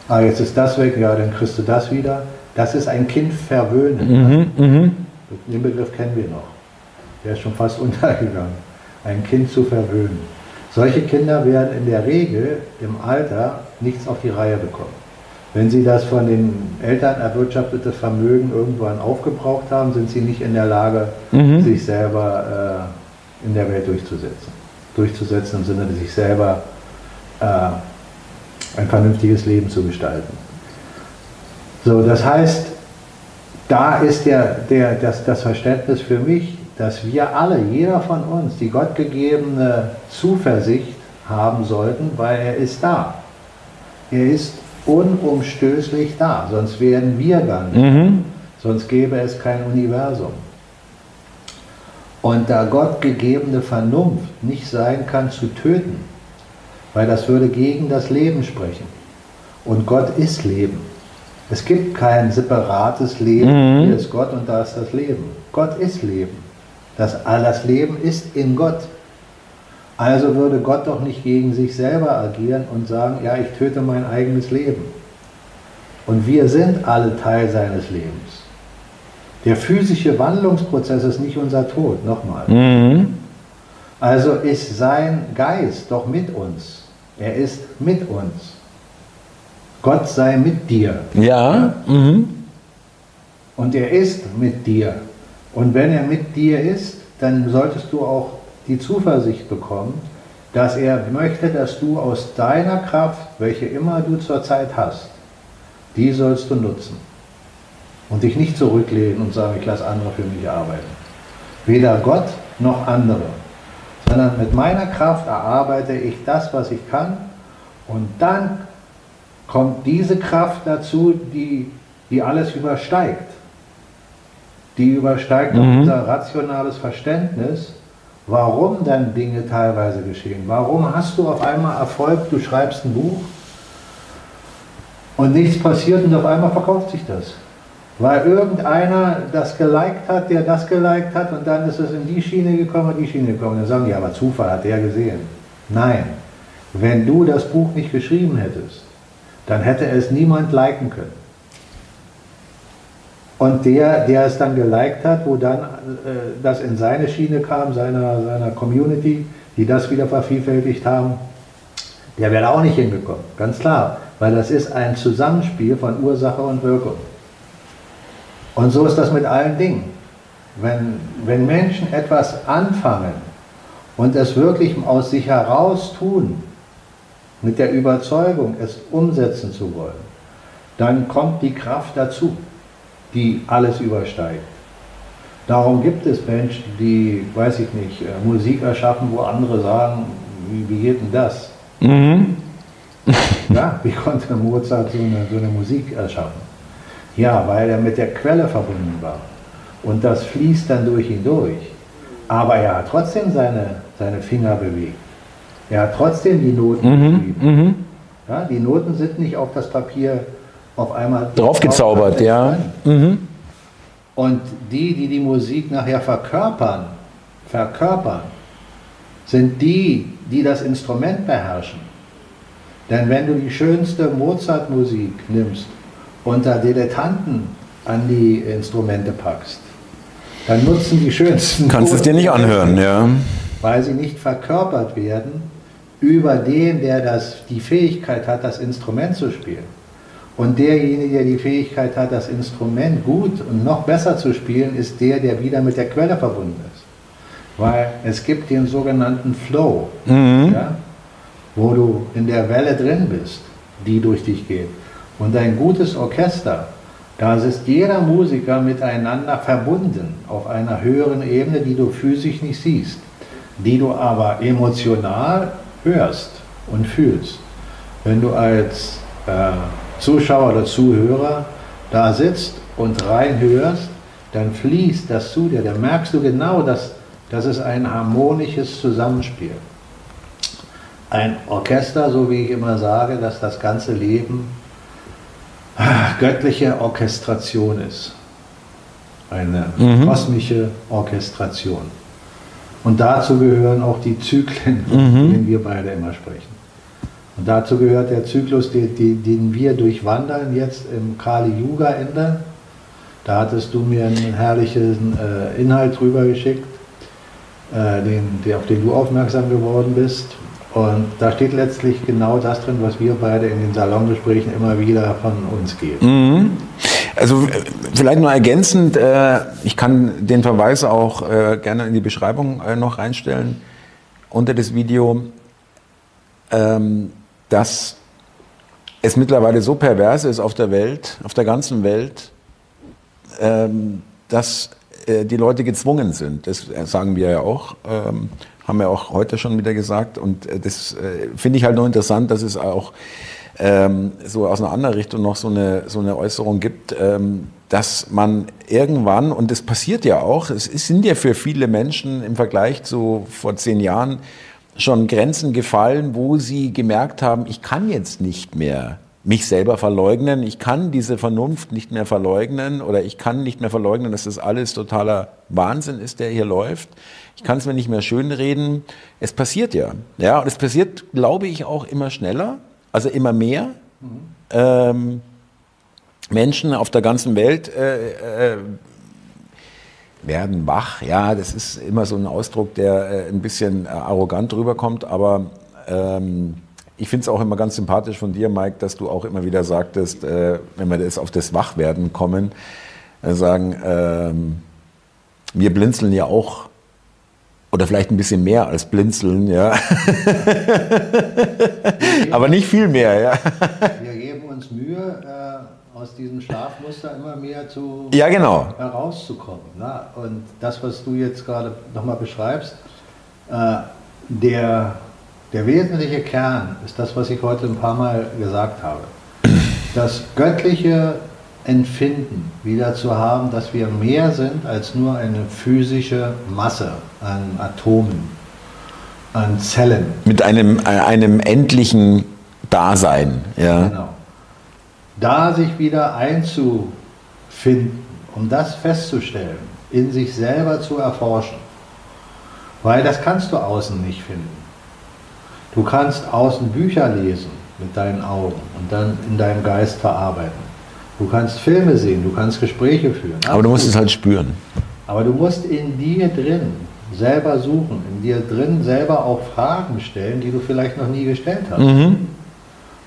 ah, jetzt ist das weg, ja, dann kriegst du das wieder. Das ist ein Kind verwöhnen. Mhm, mh. Den Begriff kennen wir noch. Der ist schon fast untergegangen. Ein Kind zu verwöhnen. Solche Kinder werden in der Regel im Alter nichts auf die Reihe bekommen. Wenn Sie das von den Eltern erwirtschaftete Vermögen irgendwann aufgebraucht haben, sind Sie nicht in der Lage, mhm. sich selber äh, in der Welt durchzusetzen. Durchzusetzen im Sinne, sich selber äh, ein vernünftiges Leben zu gestalten. So, das heißt, da ist der, der, das, das Verständnis für mich, dass wir alle, jeder von uns, die gottgegebene Zuversicht haben sollten, weil er ist da. Er ist unumstößlich da, sonst wären wir gar nicht. Mhm. Sonst gäbe es kein Universum. Und da Gott gegebene Vernunft nicht sein kann zu töten, weil das würde gegen das Leben sprechen. Und Gott ist Leben. Es gibt kein separates Leben, mhm. hier ist Gott und da ist das Leben. Gott ist Leben. Das, das Leben ist in Gott. Also würde Gott doch nicht gegen sich selber agieren und sagen, ja, ich töte mein eigenes Leben. Und wir sind alle Teil seines Lebens. Der physische Wandlungsprozess ist nicht unser Tod, nochmal. Mhm. Also ist sein Geist doch mit uns. Er ist mit uns. Gott sei mit dir.
Ja. Mhm.
Und er ist mit dir. Und wenn er mit dir ist, dann solltest du auch die Zuversicht bekommen, dass er möchte, dass du aus deiner Kraft, welche immer du zurzeit hast, die sollst du nutzen. Und dich nicht zurücklehnen und sagen, ich lasse andere für mich arbeiten. Weder Gott noch andere. Sondern mit meiner Kraft erarbeite ich das, was ich kann. Und dann kommt diese Kraft dazu, die, die alles übersteigt. Die übersteigt mhm. unser rationales Verständnis, warum dann Dinge teilweise geschehen. Warum hast du auf einmal Erfolg, du schreibst ein Buch und nichts passiert und auf einmal verkauft sich das. Weil irgendeiner das geliked hat, der das geliked hat und dann ist es in die Schiene gekommen und die Schiene gekommen. Dann sagen die, aber Zufall hat der gesehen. Nein, wenn du das Buch nicht geschrieben hättest, dann hätte es niemand liken können. Und der, der es dann geliked hat, wo dann äh, das in seine Schiene kam, seiner, seiner Community, die das wieder vervielfältigt haben, der wäre auch nicht hingekommen. Ganz klar, weil das ist ein Zusammenspiel von Ursache und Wirkung. Und so ist das mit allen Dingen. Wenn, wenn Menschen etwas anfangen und es wirklich aus sich heraus tun, mit der Überzeugung, es umsetzen zu wollen, dann kommt die Kraft dazu, die alles übersteigt. Darum gibt es Menschen, die, weiß ich nicht, äh, Musik erschaffen, wo andere sagen, wie, wie geht denn das? Mhm. Ja, wie konnte Mozart so eine, so eine Musik erschaffen? Ja, weil er mit der Quelle verbunden war. Und das fließt dann durch ihn durch. Aber er hat trotzdem seine, seine Finger bewegt. Er hat trotzdem die Noten mhm, geschrieben. Mhm. Ja, die Noten sind nicht auf das Papier auf einmal
draufgezaubert, ja. Mhm.
Und die, die die Musik nachher verkörpern, verkörpern, sind die, die das Instrument beherrschen. Denn wenn du die schönste Mozart-Musik nimmst, unter Dilettanten an die Instrumente packst, dann nutzen die schönsten.
Kannst es dir nicht anhören, ja.
Weil sie nicht verkörpert werden über den, der das, die Fähigkeit hat, das Instrument zu spielen. Und derjenige, der die Fähigkeit hat, das Instrument gut und noch besser zu spielen, ist der, der wieder mit der Quelle verbunden ist. Weil es gibt den sogenannten Flow, mhm. ja, wo du in der Welle drin bist, die durch dich geht. Und ein gutes Orchester, da ist jeder Musiker miteinander verbunden auf einer höheren Ebene, die du physisch nicht siehst, die du aber emotional hörst und fühlst. Wenn du als äh, Zuschauer oder Zuhörer da sitzt und reinhörst, dann fließt das zu dir. Dann merkst du genau, dass das ist ein harmonisches Zusammenspiel. Ein Orchester, so wie ich immer sage, dass das ganze Leben göttliche Orchestration ist. Eine mhm. kosmische Orchestration. Und dazu gehören auch die Zyklen, von mhm. denen wir beide immer sprechen. Und dazu gehört der Zyklus, den, den wir durchwandern, jetzt im Kali Yuga Ende. Da hattest du mir einen herrlichen äh, Inhalt drüber geschickt, äh, den, der, auf den du aufmerksam geworden bist. Und da steht letztlich genau das drin, was wir beide in den Salongesprächen immer wieder von uns geben. Mhm.
Also vielleicht nur ergänzend, äh, ich kann den Verweis auch äh, gerne in die Beschreibung äh, noch reinstellen unter das Video. Ähm, dass es mittlerweile so pervers ist auf der Welt, auf der ganzen Welt, ähm, dass äh, die Leute gezwungen sind. Das äh, sagen wir ja auch, ähm, haben wir auch heute schon wieder gesagt. Und äh, das äh, finde ich halt nur interessant, dass es auch ähm, so aus einer anderen Richtung noch so eine, so eine Äußerung gibt, ähm, dass man irgendwann, und das passiert ja auch, es sind ja für viele Menschen im Vergleich zu vor zehn Jahren, schon Grenzen gefallen, wo sie gemerkt haben, ich kann jetzt nicht mehr mich selber verleugnen, ich kann diese Vernunft nicht mehr verleugnen oder ich kann nicht mehr verleugnen, dass das alles totaler Wahnsinn ist, der hier läuft. Ich kann es mir nicht mehr schönreden. Es passiert ja. Ja, und es passiert, glaube ich, auch immer schneller, also immer mehr. Mhm. Ähm, Menschen auf der ganzen Welt äh, äh, werden wach. Ja, das ist immer so ein Ausdruck, der äh, ein bisschen äh, arrogant rüberkommt, aber ähm, ich finde es auch immer ganz sympathisch von dir, Mike, dass du auch immer wieder sagtest, äh, wenn wir jetzt auf das Wachwerden kommen, äh, sagen, ähm, wir blinzeln ja auch oder vielleicht ein bisschen mehr als blinzeln, ja.
aber nicht viel mehr, ja. Wir geben uns Mühe, äh, aus diesem Schlafmuster immer mehr zu
Ja, genau.
herauszukommen. Ne? Und das, was du jetzt gerade nochmal beschreibst, äh, der, der wesentliche Kern ist das, was ich heute ein paar Mal gesagt habe. Das göttliche Empfinden wieder zu haben, dass wir mehr sind als nur eine physische Masse an Atomen, an Zellen.
Mit einem, äh, einem endlichen Dasein. Ja.
Genau. Da sich wieder einzufinden, um das festzustellen, in sich selber zu erforschen. Weil das kannst du außen nicht finden. Du kannst außen Bücher lesen mit deinen Augen und dann in deinem Geist verarbeiten. Du kannst Filme sehen, du kannst Gespräche führen.
Aber du musst es halt spüren.
Aber du musst in dir drin selber suchen, in dir drin selber auch Fragen stellen, die du vielleicht noch nie gestellt hast.
Mhm.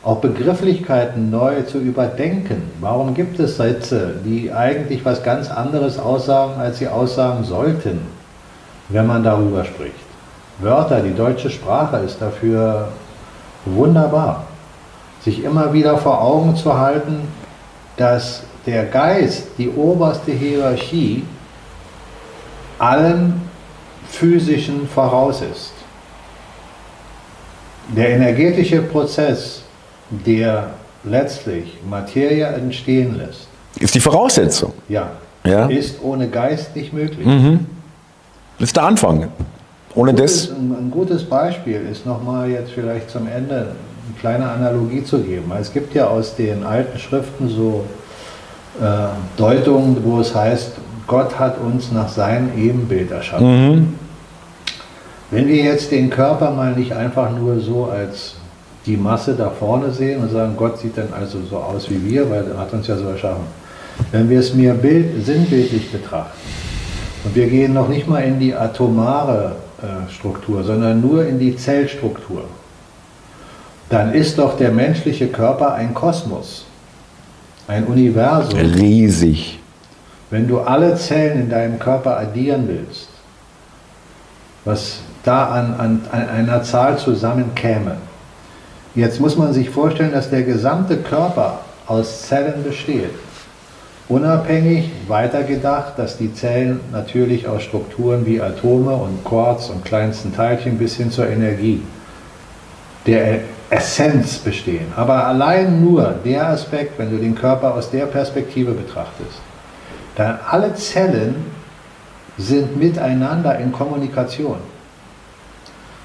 Auch Begrifflichkeiten neu zu überdenken. Warum gibt es Sätze, die eigentlich was ganz anderes aussagen, als sie aussagen sollten, wenn man darüber spricht? Wörter, die deutsche Sprache ist dafür wunderbar. Sich immer wieder vor Augen zu halten, dass der Geist die oberste Hierarchie allem physischen voraus ist. Der energetische Prozess, der letztlich Materie entstehen lässt,
Ist die Voraussetzung.
ja,
Ja.
ist ohne Geist nicht möglich.
Mhm. Ist der Anfang. Ohne
Gutes,
das.
ein, gutes Beispiel ist nochmal jetzt vielleicht zum Ende eine kleine Analogie zu geben. Es gibt ja aus den alten Schriften so äh, Deutungen, wo es heißt, Gott hat uns nach seinem Ebenbild erschaffen.
Mhm.
Wenn wir jetzt den Körper mal nicht einfach nur so als die Masse da vorne sehen und sagen, Gott sieht dann also so aus wie wir, weil er hat uns ja so erschaffen. Wenn wir es mir bild, sinnbildlich betrachten und wir gehen noch nicht mal in die atomare äh, Struktur, sondern nur in die Zellstruktur, dann ist doch der menschliche Körper ein Kosmos, ein Universum.
Riesig.
Wenn du alle Zellen in deinem Körper addieren willst, was da an, an, an einer Zahl zusammenkäme. Jetzt muss man sich vorstellen, dass der gesamte Körper aus Zellen besteht. Unabhängig weitergedacht, dass die Zellen natürlich aus Strukturen wie Atome und Quarz und kleinsten Teilchen bis hin zur Energie der Essenz bestehen. Aber allein nur der Aspekt, wenn du den Körper aus der Perspektive betrachtest, dann alle Zellen sind miteinander in Kommunikation.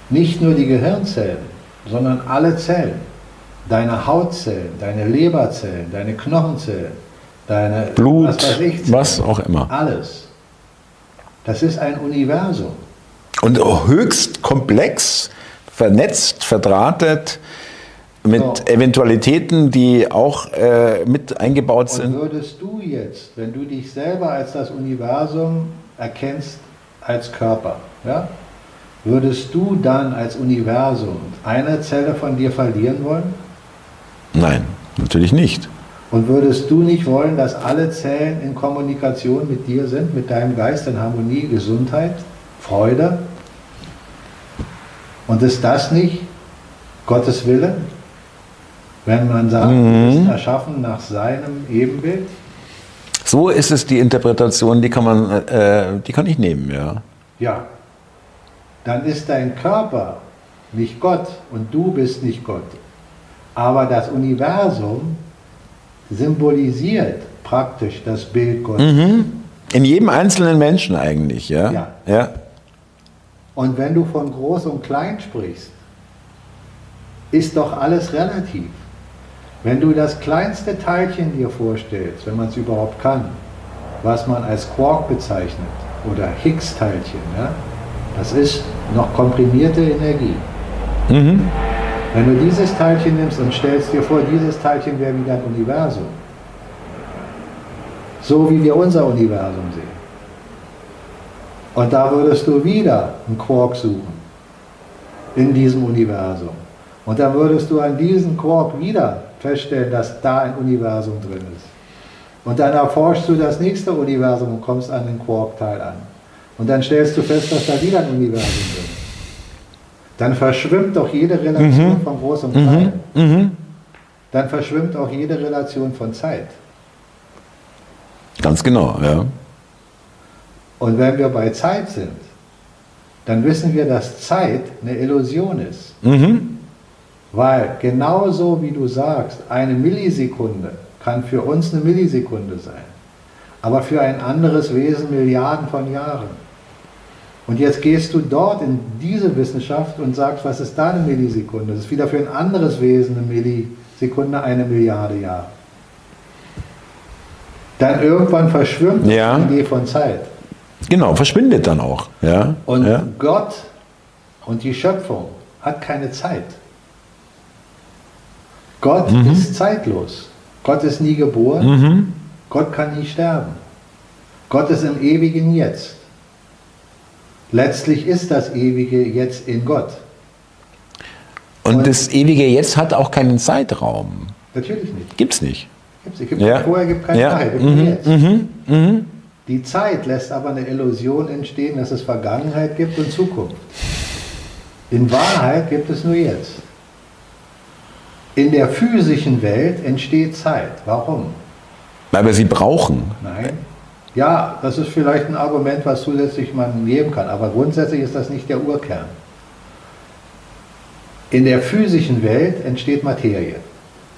Nicht nur die Gehirnzellen, sondern alle Zellen. Deine Hautzellen, deine Leberzellen, deine Knochenzellen, deine
Blut,
was,
was auch immer.
Alles. Das ist ein Universum.
Und höchst komplex, vernetzt, verdrahtet, mit
So.
Eventualitäten, die auch äh, mit eingebaut
Und
sind.
würdest du jetzt, wenn du dich selber als das Universum erkennst, als Körper, ja, würdest du dann als Universum eine Zelle von dir verlieren wollen?
Nein, natürlich nicht.
Und würdest du nicht wollen, dass alle Zellen in Kommunikation mit dir sind, mit deinem Geist, in Harmonie, Gesundheit, Freude? Und ist das nicht Gottes Wille? Wenn man sagt,
Mhm.
du bist erschaffen nach seinem Ebenbild?
So ist es die Interpretation, die kann man, äh, die kann ich nehmen, ja.
Ja. Dann ist dein Körper nicht Gott und du bist nicht Gott. Aber das Universum symbolisiert praktisch das Bild Gottes.
Mhm. In jedem einzelnen Menschen eigentlich, ja.
Ja.
ja.
Und wenn du von groß und klein sprichst, ist doch alles relativ. Wenn du das kleinste Teilchen dir vorstellst, wenn man es überhaupt kann, was man als Quark bezeichnet oder Higgs-Teilchen, ja, das ist noch komprimierte Energie.
Mhm.
Wenn du dieses Teilchen nimmst und stellst dir vor, dieses Teilchen wäre wieder ein Universum, so wie wir unser Universum sehen. Und da würdest du wieder einen Quark suchen in diesem Universum. Und dann würdest du an diesem Quark wieder feststellen, dass da ein Universum drin ist. Und dann erforschst du das nächste Universum und kommst an den Quark-Teil an. Und dann stellst du fest, dass da wieder ein Universum ist. Dann verschwimmt doch jede Relation von Groß und Klein.
Mhm.
Dann verschwimmt auch jede Relation von Zeit.
Ganz genau, ja.
Und wenn wir bei Zeit sind, dann wissen wir, dass Zeit eine Illusion ist.
Mhm.
Weil genauso wie du sagst, eine Millisekunde kann für uns eine Millisekunde sein, aber für ein anderes Wesen Milliarden von Jahren. Und jetzt gehst du dort in diese Wissenschaft und sagst, was ist da eine Millisekunde? Das ist wieder für ein anderes Wesen eine Millisekunde, eine Milliarde Jahre. Dann irgendwann verschwimmt
Ja.
die Idee von Zeit.
Genau, verschwindet dann auch. Ja.
Und
ja.
Gott und die Schöpfung hat keine Zeit. Gott
Mhm.
ist zeitlos. Gott ist nie geboren.
Mhm.
Gott kann nie sterben. Gott ist im ewigen Jetzt. Letztlich ist das ewige Jetzt in Gott.
Und,
Und-
das ewige Jetzt hat auch keinen Zeitraum.
Natürlich nicht.
Gibt's nicht.
Gibt's, nicht. gibt
Ja.
Vorher gibt keine
Ja.
Gibt nur
Mhm.
Jetzt.
Mhm. Mhm.
Die Zeit lässt aber eine Illusion entstehen, dass es Vergangenheit gibt und Zukunft. In Wahrheit gibt es nur jetzt. In der physischen Welt entsteht Zeit. Warum?
Weil wir sie brauchen.
Nein. Ja, das ist vielleicht ein Argument, was zusätzlich man geben kann, aber grundsätzlich ist das nicht der Urkern. In der physischen Welt entsteht Materie.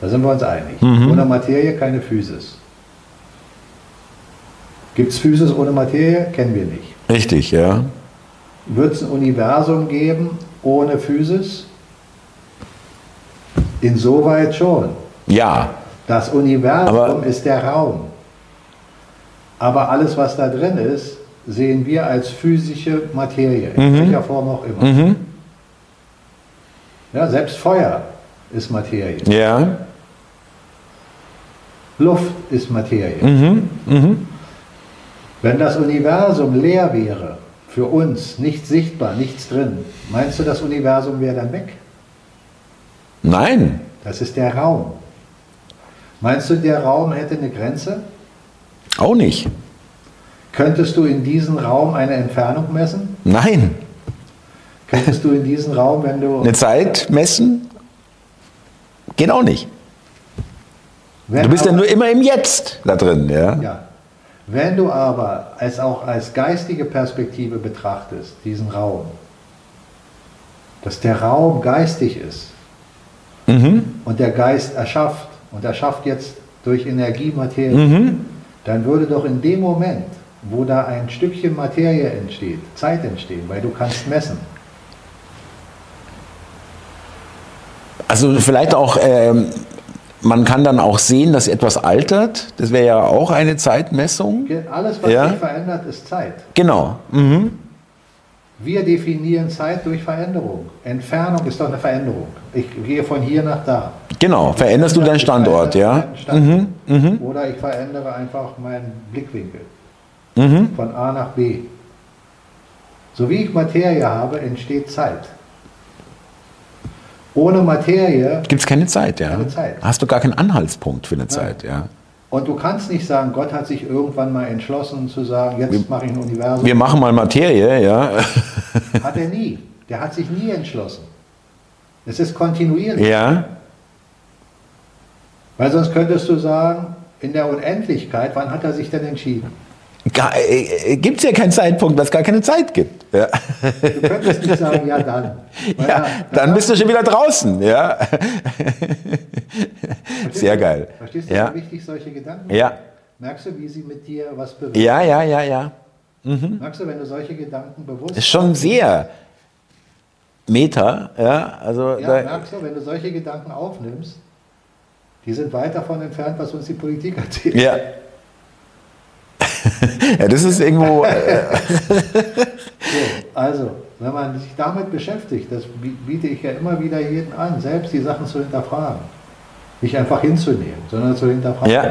Da sind wir uns einig.
Mhm.
Ohne Materie keine Physis. Gibt es Physis ohne Materie? Kennen wir nicht.
Richtig, ja.
Wird es ein Universum geben ohne Physis? Insoweit schon.
Ja.
Das Universum
Aber-
ist der Raum. Aber alles, was da drin ist, sehen wir als physische Materie, in
Mhm.
welcher Form auch immer.
Mhm.
Ja, selbst Feuer ist Materie.
Ja.
Luft ist Materie.
Mhm. Mhm.
Wenn das Universum leer wäre, für uns, nicht sichtbar, nichts drin, meinst du, das Universum wäre dann weg?
Nein.
Das ist der Raum. Meinst du, der Raum hätte eine Grenze?
Auch nicht.
Könntest du in diesen Raum eine Entfernung messen?
Nein.
Könntest du in diesen Raum, wenn du,
Eine Zeit messen? Geht auch nicht.
wenn
Du bist ja
aber,
nur immer im Jetzt da drin, ja.
ja, wenn du aber es auch als geistige Perspektive betrachtest, diesen Raum, dass der Raum geistig ist
Mhm.
und der Geist erschafft und erschafft jetzt durch Energie Materie,
Mhm.
Dann würde doch in dem Moment, wo da ein Stückchen Materie entsteht, Zeit entstehen, weil du kannst messen.
Also vielleicht auch, ähm, man kann dann auch sehen, dass etwas altert. Das wäre ja auch eine Zeitmessung.
Alles, was
Ja.
sich verändert, ist Zeit.
Genau. Mhm.
Wir definieren Zeit durch Veränderung. Entfernung ist doch eine Veränderung. Ich gehe von hier nach da.
Genau. Veränderst du deinen Standort, ja?
Standort.
Mhm. Mhm.
Oder ich verändere einfach meinen Blickwinkel
Mhm.
von A nach B. So wie ich Materie habe, entsteht Zeit. Ohne Materie,
Gibt es keine Zeit, ja?
Keine Zeit.
Hast du gar keinen Anhaltspunkt für eine Zeit, ja?
Und du kannst nicht sagen, Gott hat sich irgendwann mal entschlossen zu sagen, jetzt mache ich ein Universum.
Wir machen mal Materie, ja?
Hat er nie. Der hat sich nie entschlossen. Es ist kontinuierlich.
ja.
Weil sonst könntest du sagen, in der Unendlichkeit, wann hat er sich denn entschieden?
Äh, Gibt es ja keinen Zeitpunkt, weil es gar keine Zeit gibt. Ja,
Du könntest nicht sagen, ja dann.
Ja
da-
dann
da-
bist du schon wieder draußen, ja.
Verstehst
Sehr
du?
geil.
Verstehst du,
Ja.
wie wichtig solche Gedanken
Ja.
sind? Merkst du, wie sie mit dir was bewegen?
Ja, ja, ja, ja.
Merkst du, wenn du solche Gedanken bewusst
Ist schon sehr Meta, ja. Also
Ja,
da,
merkst du, wenn du solche Gedanken aufnimmst, die sind weit davon entfernt, was uns die Politik erzählt.
ja. Ja, das ist irgendwo. Äh,
So, also, wenn man sich damit beschäftigt, das bi- biete ich ja immer wieder jedem an, selbst die Sachen zu hinterfragen. Nicht einfach hinzunehmen, sondern zu hinterfragen.
ja.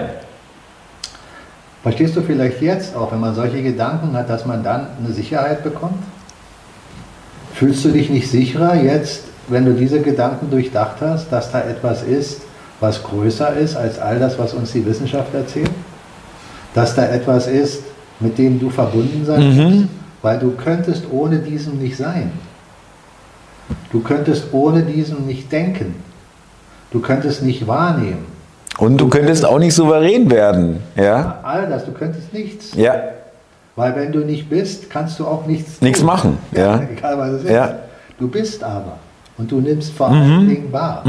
Verstehst du vielleicht jetzt auch, wenn man solche Gedanken hat, dass man dann eine Sicherheit bekommt? Fühlst du dich nicht sicherer jetzt, wenn du diese Gedanken durchdacht hast, dass da etwas ist, was größer ist als all das, was uns die Wissenschaft erzählt? Dass da etwas ist, mit dem du verbunden sein
Mhm.
musst? Weil du könntest ohne diesem nicht sein. Du könntest ohne diesem nicht denken. Du könntest nicht wahrnehmen.
Und du, du könntest auch nicht souverän werden. Ja?
All das, du könntest nichts.
Ja.
Weil wenn du nicht bist, kannst du auch nichts
Nichts machen. Ja.
Egal was es ist.
Ja.
Du bist aber. Und du nimmst vor allen
Mhm.
Dingen wahr.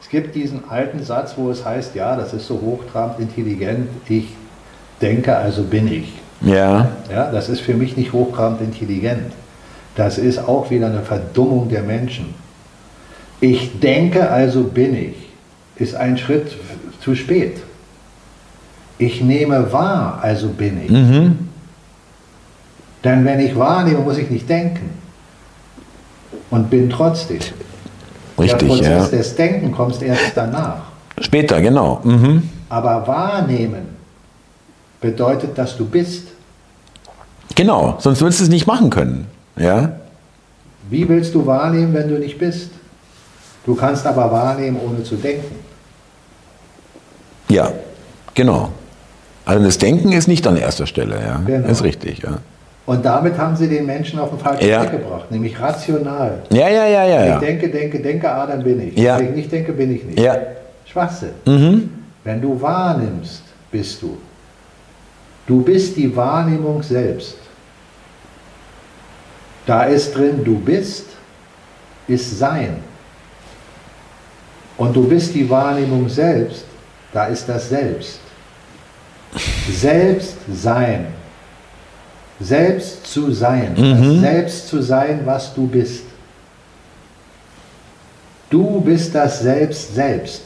Es gibt diesen alten Satz, wo es heißt, ja, das ist so hochtrabend intelligent, ich denke, also bin ich.
Ja.
Ja, das ist für mich nicht hochtrabend intelligent. Das ist auch wieder eine Verdummung der Menschen. Ich denke, also bin ich, ist ein Schritt zu spät. Ich nehme wahr, also bin ich.
Mhm.
Denn wenn ich wahrnehme, muss ich nicht denken. Und bin trotzdem. der
Richtig,
Prozess
ja.
des Denken kommt erst danach.
Später, genau. Mhm.
Aber wahrnehmen bedeutet, dass du bist.
Genau, sonst würdest du es nicht machen können. Ja.
Wie willst du wahrnehmen, wenn du nicht bist? Du kannst aber wahrnehmen, ohne zu denken.
Ja, genau. Also das Denken ist nicht an erster Stelle, ja.
Genau.
Ist richtig, ja.
Und damit haben sie den Menschen auf den falschen
Ja.
Weg gebracht, nämlich rational.
Ja, ja, ja, ja,
Ich
ja.
denke, denke, denke, ah, dann bin ich.
Ja.
Wenn ich nicht denke, bin ich nicht.
Ja.
Schwachsinn.
Mhm.
Wenn du wahrnimmst, bist du. Du bist die Wahrnehmung selbst. Da ist drin, du bist, ist Sein. Und du bist die Wahrnehmung selbst, da ist das Selbst. Selbst sein. Selbst zu sein.
Mhm.
Selbst zu sein, was du bist. Du bist das Selbst selbst.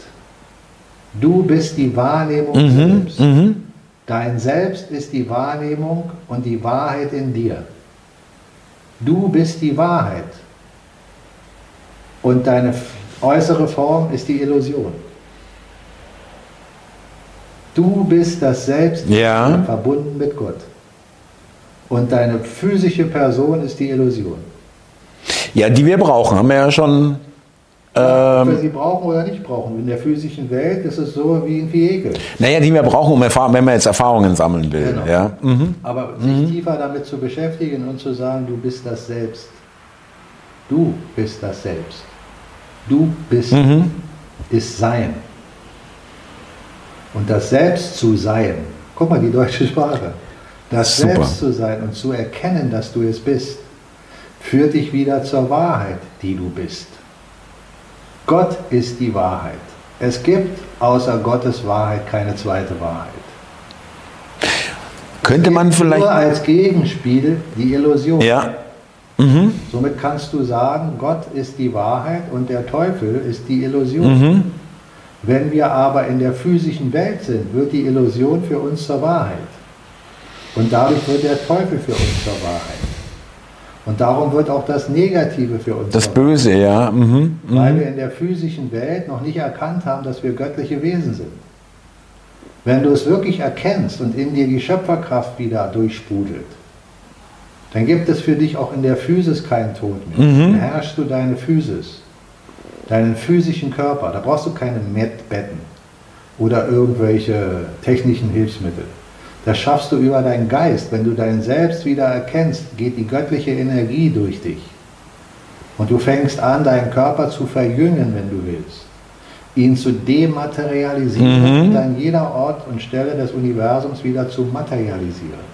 Du bist die Wahrnehmung
Mhm.
selbst.
Mhm.
Dein Selbst ist die Wahrnehmung und die Wahrheit in dir. Du bist die Wahrheit. Und deine äußere Form ist die Illusion. Du bist das Selbst
Ja.
verbunden mit Gott. Und deine physische Person ist die Illusion.
Ja, die wir brauchen, haben wir ja schon.
Ob wir
Ähm,
sie brauchen oder nicht brauchen. In der physischen Welt ist es so wie ein Vehikel.
naja, die wir brauchen, um Erfahr wenn man jetzt Erfahrungen sammeln will.
Genau.
Ja. Mhm.
Aber sich tiefer damit zu beschäftigen und zu sagen, du bist das Selbst. Du bist das Selbst. Du bist,
Mhm.
ist Sein. Und das Selbst zu sein, guck mal, die deutsche Sprache. Das
Super.
Selbst zu sein und zu erkennen, dass du es bist, führt dich wieder zur Wahrheit, die du bist. Gott ist die Wahrheit. Es gibt außer Gottes Wahrheit keine zweite Wahrheit.
Könnte man
Nur
vielleicht.
als Gegenspiel die Illusion.
Ja. Mhm.
Somit kannst du sagen, Gott ist die Wahrheit und der Teufel ist die Illusion.
Mhm.
Wenn wir aber in der physischen Welt sind, wird die Illusion für uns zur Wahrheit. Und dadurch wird der Teufel für uns zur Wahrheit. Und darum wird auch das Negative für uns
Das
Wahrheit.
Böse, ja. Mhm.
Weil
Mhm.
wir in der physischen Welt noch nicht erkannt haben, dass wir göttliche Wesen sind. Wenn du es wirklich erkennst und in dir die Schöpferkraft wieder durchsprudelt, dann gibt es für dich auch in der Physis keinen Tod mehr.
Mhm.
Dann herrschst du deine Physis, deinen physischen Körper. Da brauchst du keine Mettbetten oder irgendwelche technischen Hilfsmittel. Das schaffst du über deinen Geist. Wenn du dein Selbst wieder erkennst, geht die göttliche Energie durch dich. Und du fängst an, deinen Körper zu verjüngen, wenn du willst. Ihn zu dematerialisieren
Mhm.
und an jeder Ort und Stelle des Universums wieder zu materialisieren.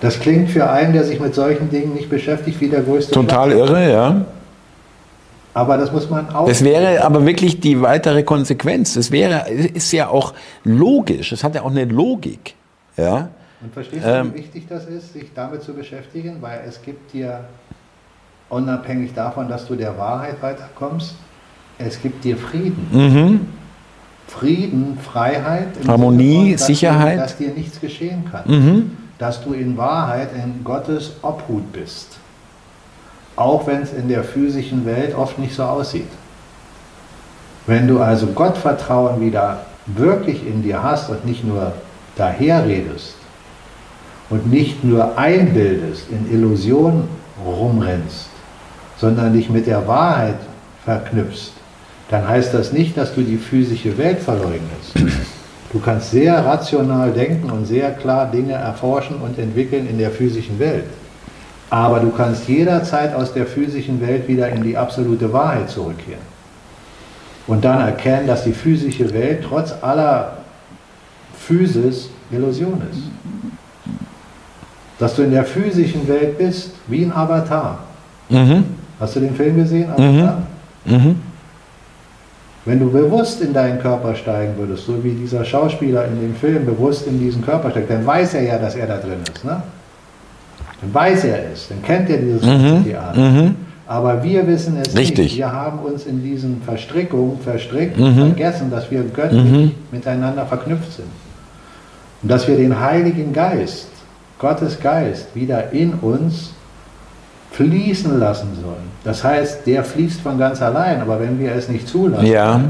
Das klingt für einen, der sich mit solchen Dingen nicht beschäftigt, wie der größte
Total
Schwachsinn.
irre, ja.
Aber das muss man auch.
Das wäre aber wirklich die weitere Konsequenz. Das wäre, ist ja auch logisch. Es hat ja auch eine Logik. Ja.
Und verstehst du,
Ähm,
wie wichtig das ist, sich damit zu beschäftigen? Weil es gibt dir, unabhängig davon, dass du der Wahrheit weiterkommst, es gibt dir Frieden.
Mhm.
Frieden, Freiheit,
Harmonie,
Sinne von, dass
Sicherheit.
Dir, dass dir nichts geschehen kann.
Mhm.
Dass du in Wahrheit in Gottes Obhut bist. Auch wenn es in der physischen Welt oft nicht so aussieht. Wenn du also Gottvertrauen wieder wirklich in dir hast und nicht nur daherredest und nicht nur einbildest, in Illusionen rumrennst, sondern dich mit der Wahrheit verknüpfst, dann heißt das nicht, dass du die physische Welt verleugnest. Du kannst sehr rational denken und sehr klar Dinge erforschen und entwickeln in der physischen Welt. Aber du kannst jederzeit aus der physischen Welt wieder in die absolute Wahrheit zurückkehren. und dann erkennen, dass die physische Welt trotz aller Physis Illusion ist. Dass du in der physischen Welt bist, wie ein Avatar. Mhm. Hast du den Film gesehen, Avatar? Mhm. Mhm. Wenn du bewusst in deinen Körper steigen würdest, so wie dieser Schauspieler in dem Film bewusst in diesen Körper steigt, dann weiß er ja, dass er da drin ist. Ne? Dann weiß er es, dann kennt er dieses mhm. Theater. Mhm. Aber wir wissen es
Richtig.
nicht. Wir haben uns in diesen Verstrickungen verstrickt und mhm. vergessen, dass wir göttlich mhm. miteinander verknüpft sind. Und dass wir den Heiligen Geist, Gottes Geist, wieder in uns fließen lassen sollen. Das heißt, der fließt von ganz allein, aber wenn wir es nicht zulassen,
ja.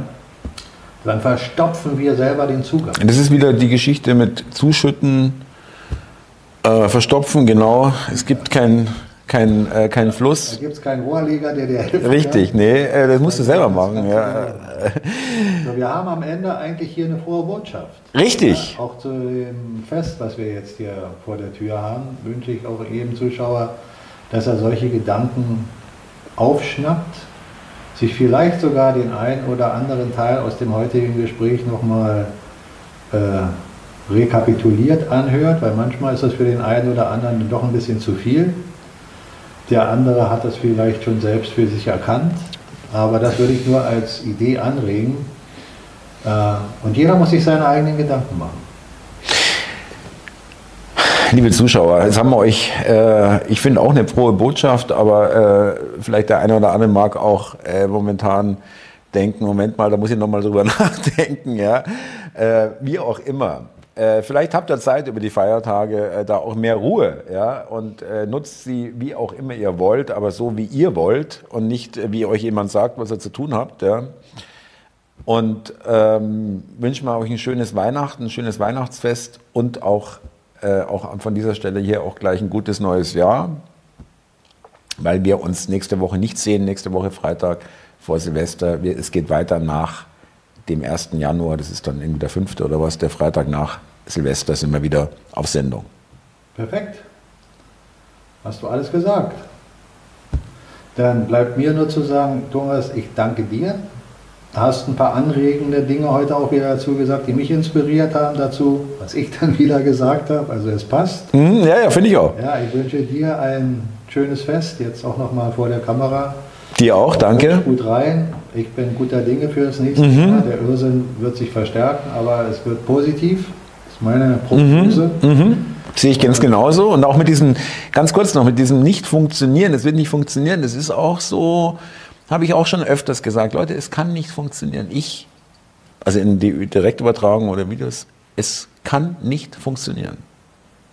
dann verstopfen wir selber den Zugang.
Das ist wieder die Geschichte mit Zuschütten, äh, Verstopfen, genau. Es gibt kein, kein, äh, keinen Fluss.
Da gibt es keinen Rohrleger, der dir hilft.
Richtig, nee, äh, das musst du selber machen. Ja.
So, wir haben am Ende eigentlich hier eine frohe Botschaft.
Richtig.
Ja, auch zu dem Fest, was wir jetzt hier vor der Tür haben, wünsche ich auch jedem Zuschauer, dass er solche Gedanken aufschnappt, sich vielleicht sogar den einen oder anderen Teil aus dem heutigen Gespräch nochmal äh, rekapituliert anhört, weil manchmal ist das für den einen oder anderen doch ein bisschen zu viel. Der andere hat das vielleicht schon selbst für sich erkannt, aber das würde ich nur als Idee anregen. Äh, und jeder muss sich seine eigenen Gedanken machen
liebe Zuschauer, jetzt haben wir euch, äh, ich finde auch eine frohe Botschaft, aber äh, vielleicht der eine oder andere mag auch äh, momentan denken, Moment mal, da muss ich nochmal drüber nachdenken, ja. Äh, wie auch immer. Äh, vielleicht habt ihr Zeit über die Feiertage äh, da auch mehr Ruhe, ja, und nutzt sie wie auch immer ihr wollt, aber so wie ihr wollt und nicht wie euch jemand sagt, was ihr zu tun habt, ja. Und ähm, wünschen wir euch ein schönes Weihnachten, ein schönes Weihnachtsfest und auch äh, auch von dieser Stelle hier auch gleich ein gutes neues Jahr, weil wir uns nächste Woche nicht sehen, nächste Woche Freitag vor Silvester. Wir, es geht weiter nach dem 1. Januar, das ist dann irgendwie der 5. oder was, der Freitag nach Silvester sind wir wieder auf Sendung.
Perfekt. Hast du alles gesagt? Dann bleibt mir nur zu sagen, Thomas, ich danke dir hast ein paar anregende Dinge heute auch wieder dazu gesagt, die mich inspiriert haben dazu, was ich dann wieder gesagt habe. Also es passt.
Mhm, ja, ja, finde ich auch.
Ja, ich wünsche dir ein schönes Fest, jetzt auch nochmal vor der Kamera.
Dir auch, danke.
Gut rein. Ich bin guter Dinge für das nächste mhm. Jahr. Der Irrsinn wird sich verstärken, aber es wird positiv. Ist meine Prognose.
Mhm. Mhm. Sehe ich ganz genauso. Und auch mit diesem, ganz kurz noch, mit diesem Nicht-Funktionieren, das wird nicht funktionieren, das ist auch so, habe ich auch schon öfters gesagt, Leute, es kann nicht funktionieren. Ich, also in die Direktübertragung oder Videos, es kann nicht funktionieren.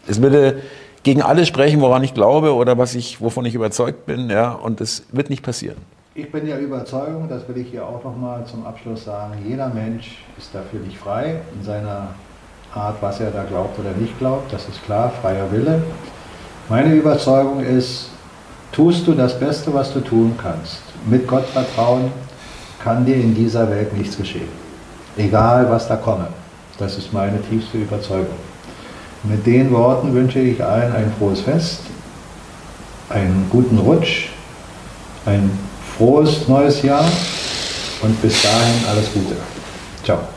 Es würde gegen alles sprechen, woran ich glaube oder was ich, wovon ich überzeugt bin, ja, und es wird nicht passieren.
Ich bin der Überzeugung, das will ich hier auch nochmal zum Abschluss sagen, jeder Mensch ist dafür nicht frei in seiner Art, was er da glaubt oder nicht glaubt, das ist klar, freier Wille. Meine Überzeugung ist, tust du das Beste, was du tun kannst mit Gott vertrauen, kann dir in dieser Welt nichts geschehen. Egal, was da komme. Das ist meine tiefste Überzeugung. Mit den Worten wünsche ich allen ein frohes Fest, einen guten Rutsch, ein frohes neues Jahr und bis dahin alles Gute. Ciao.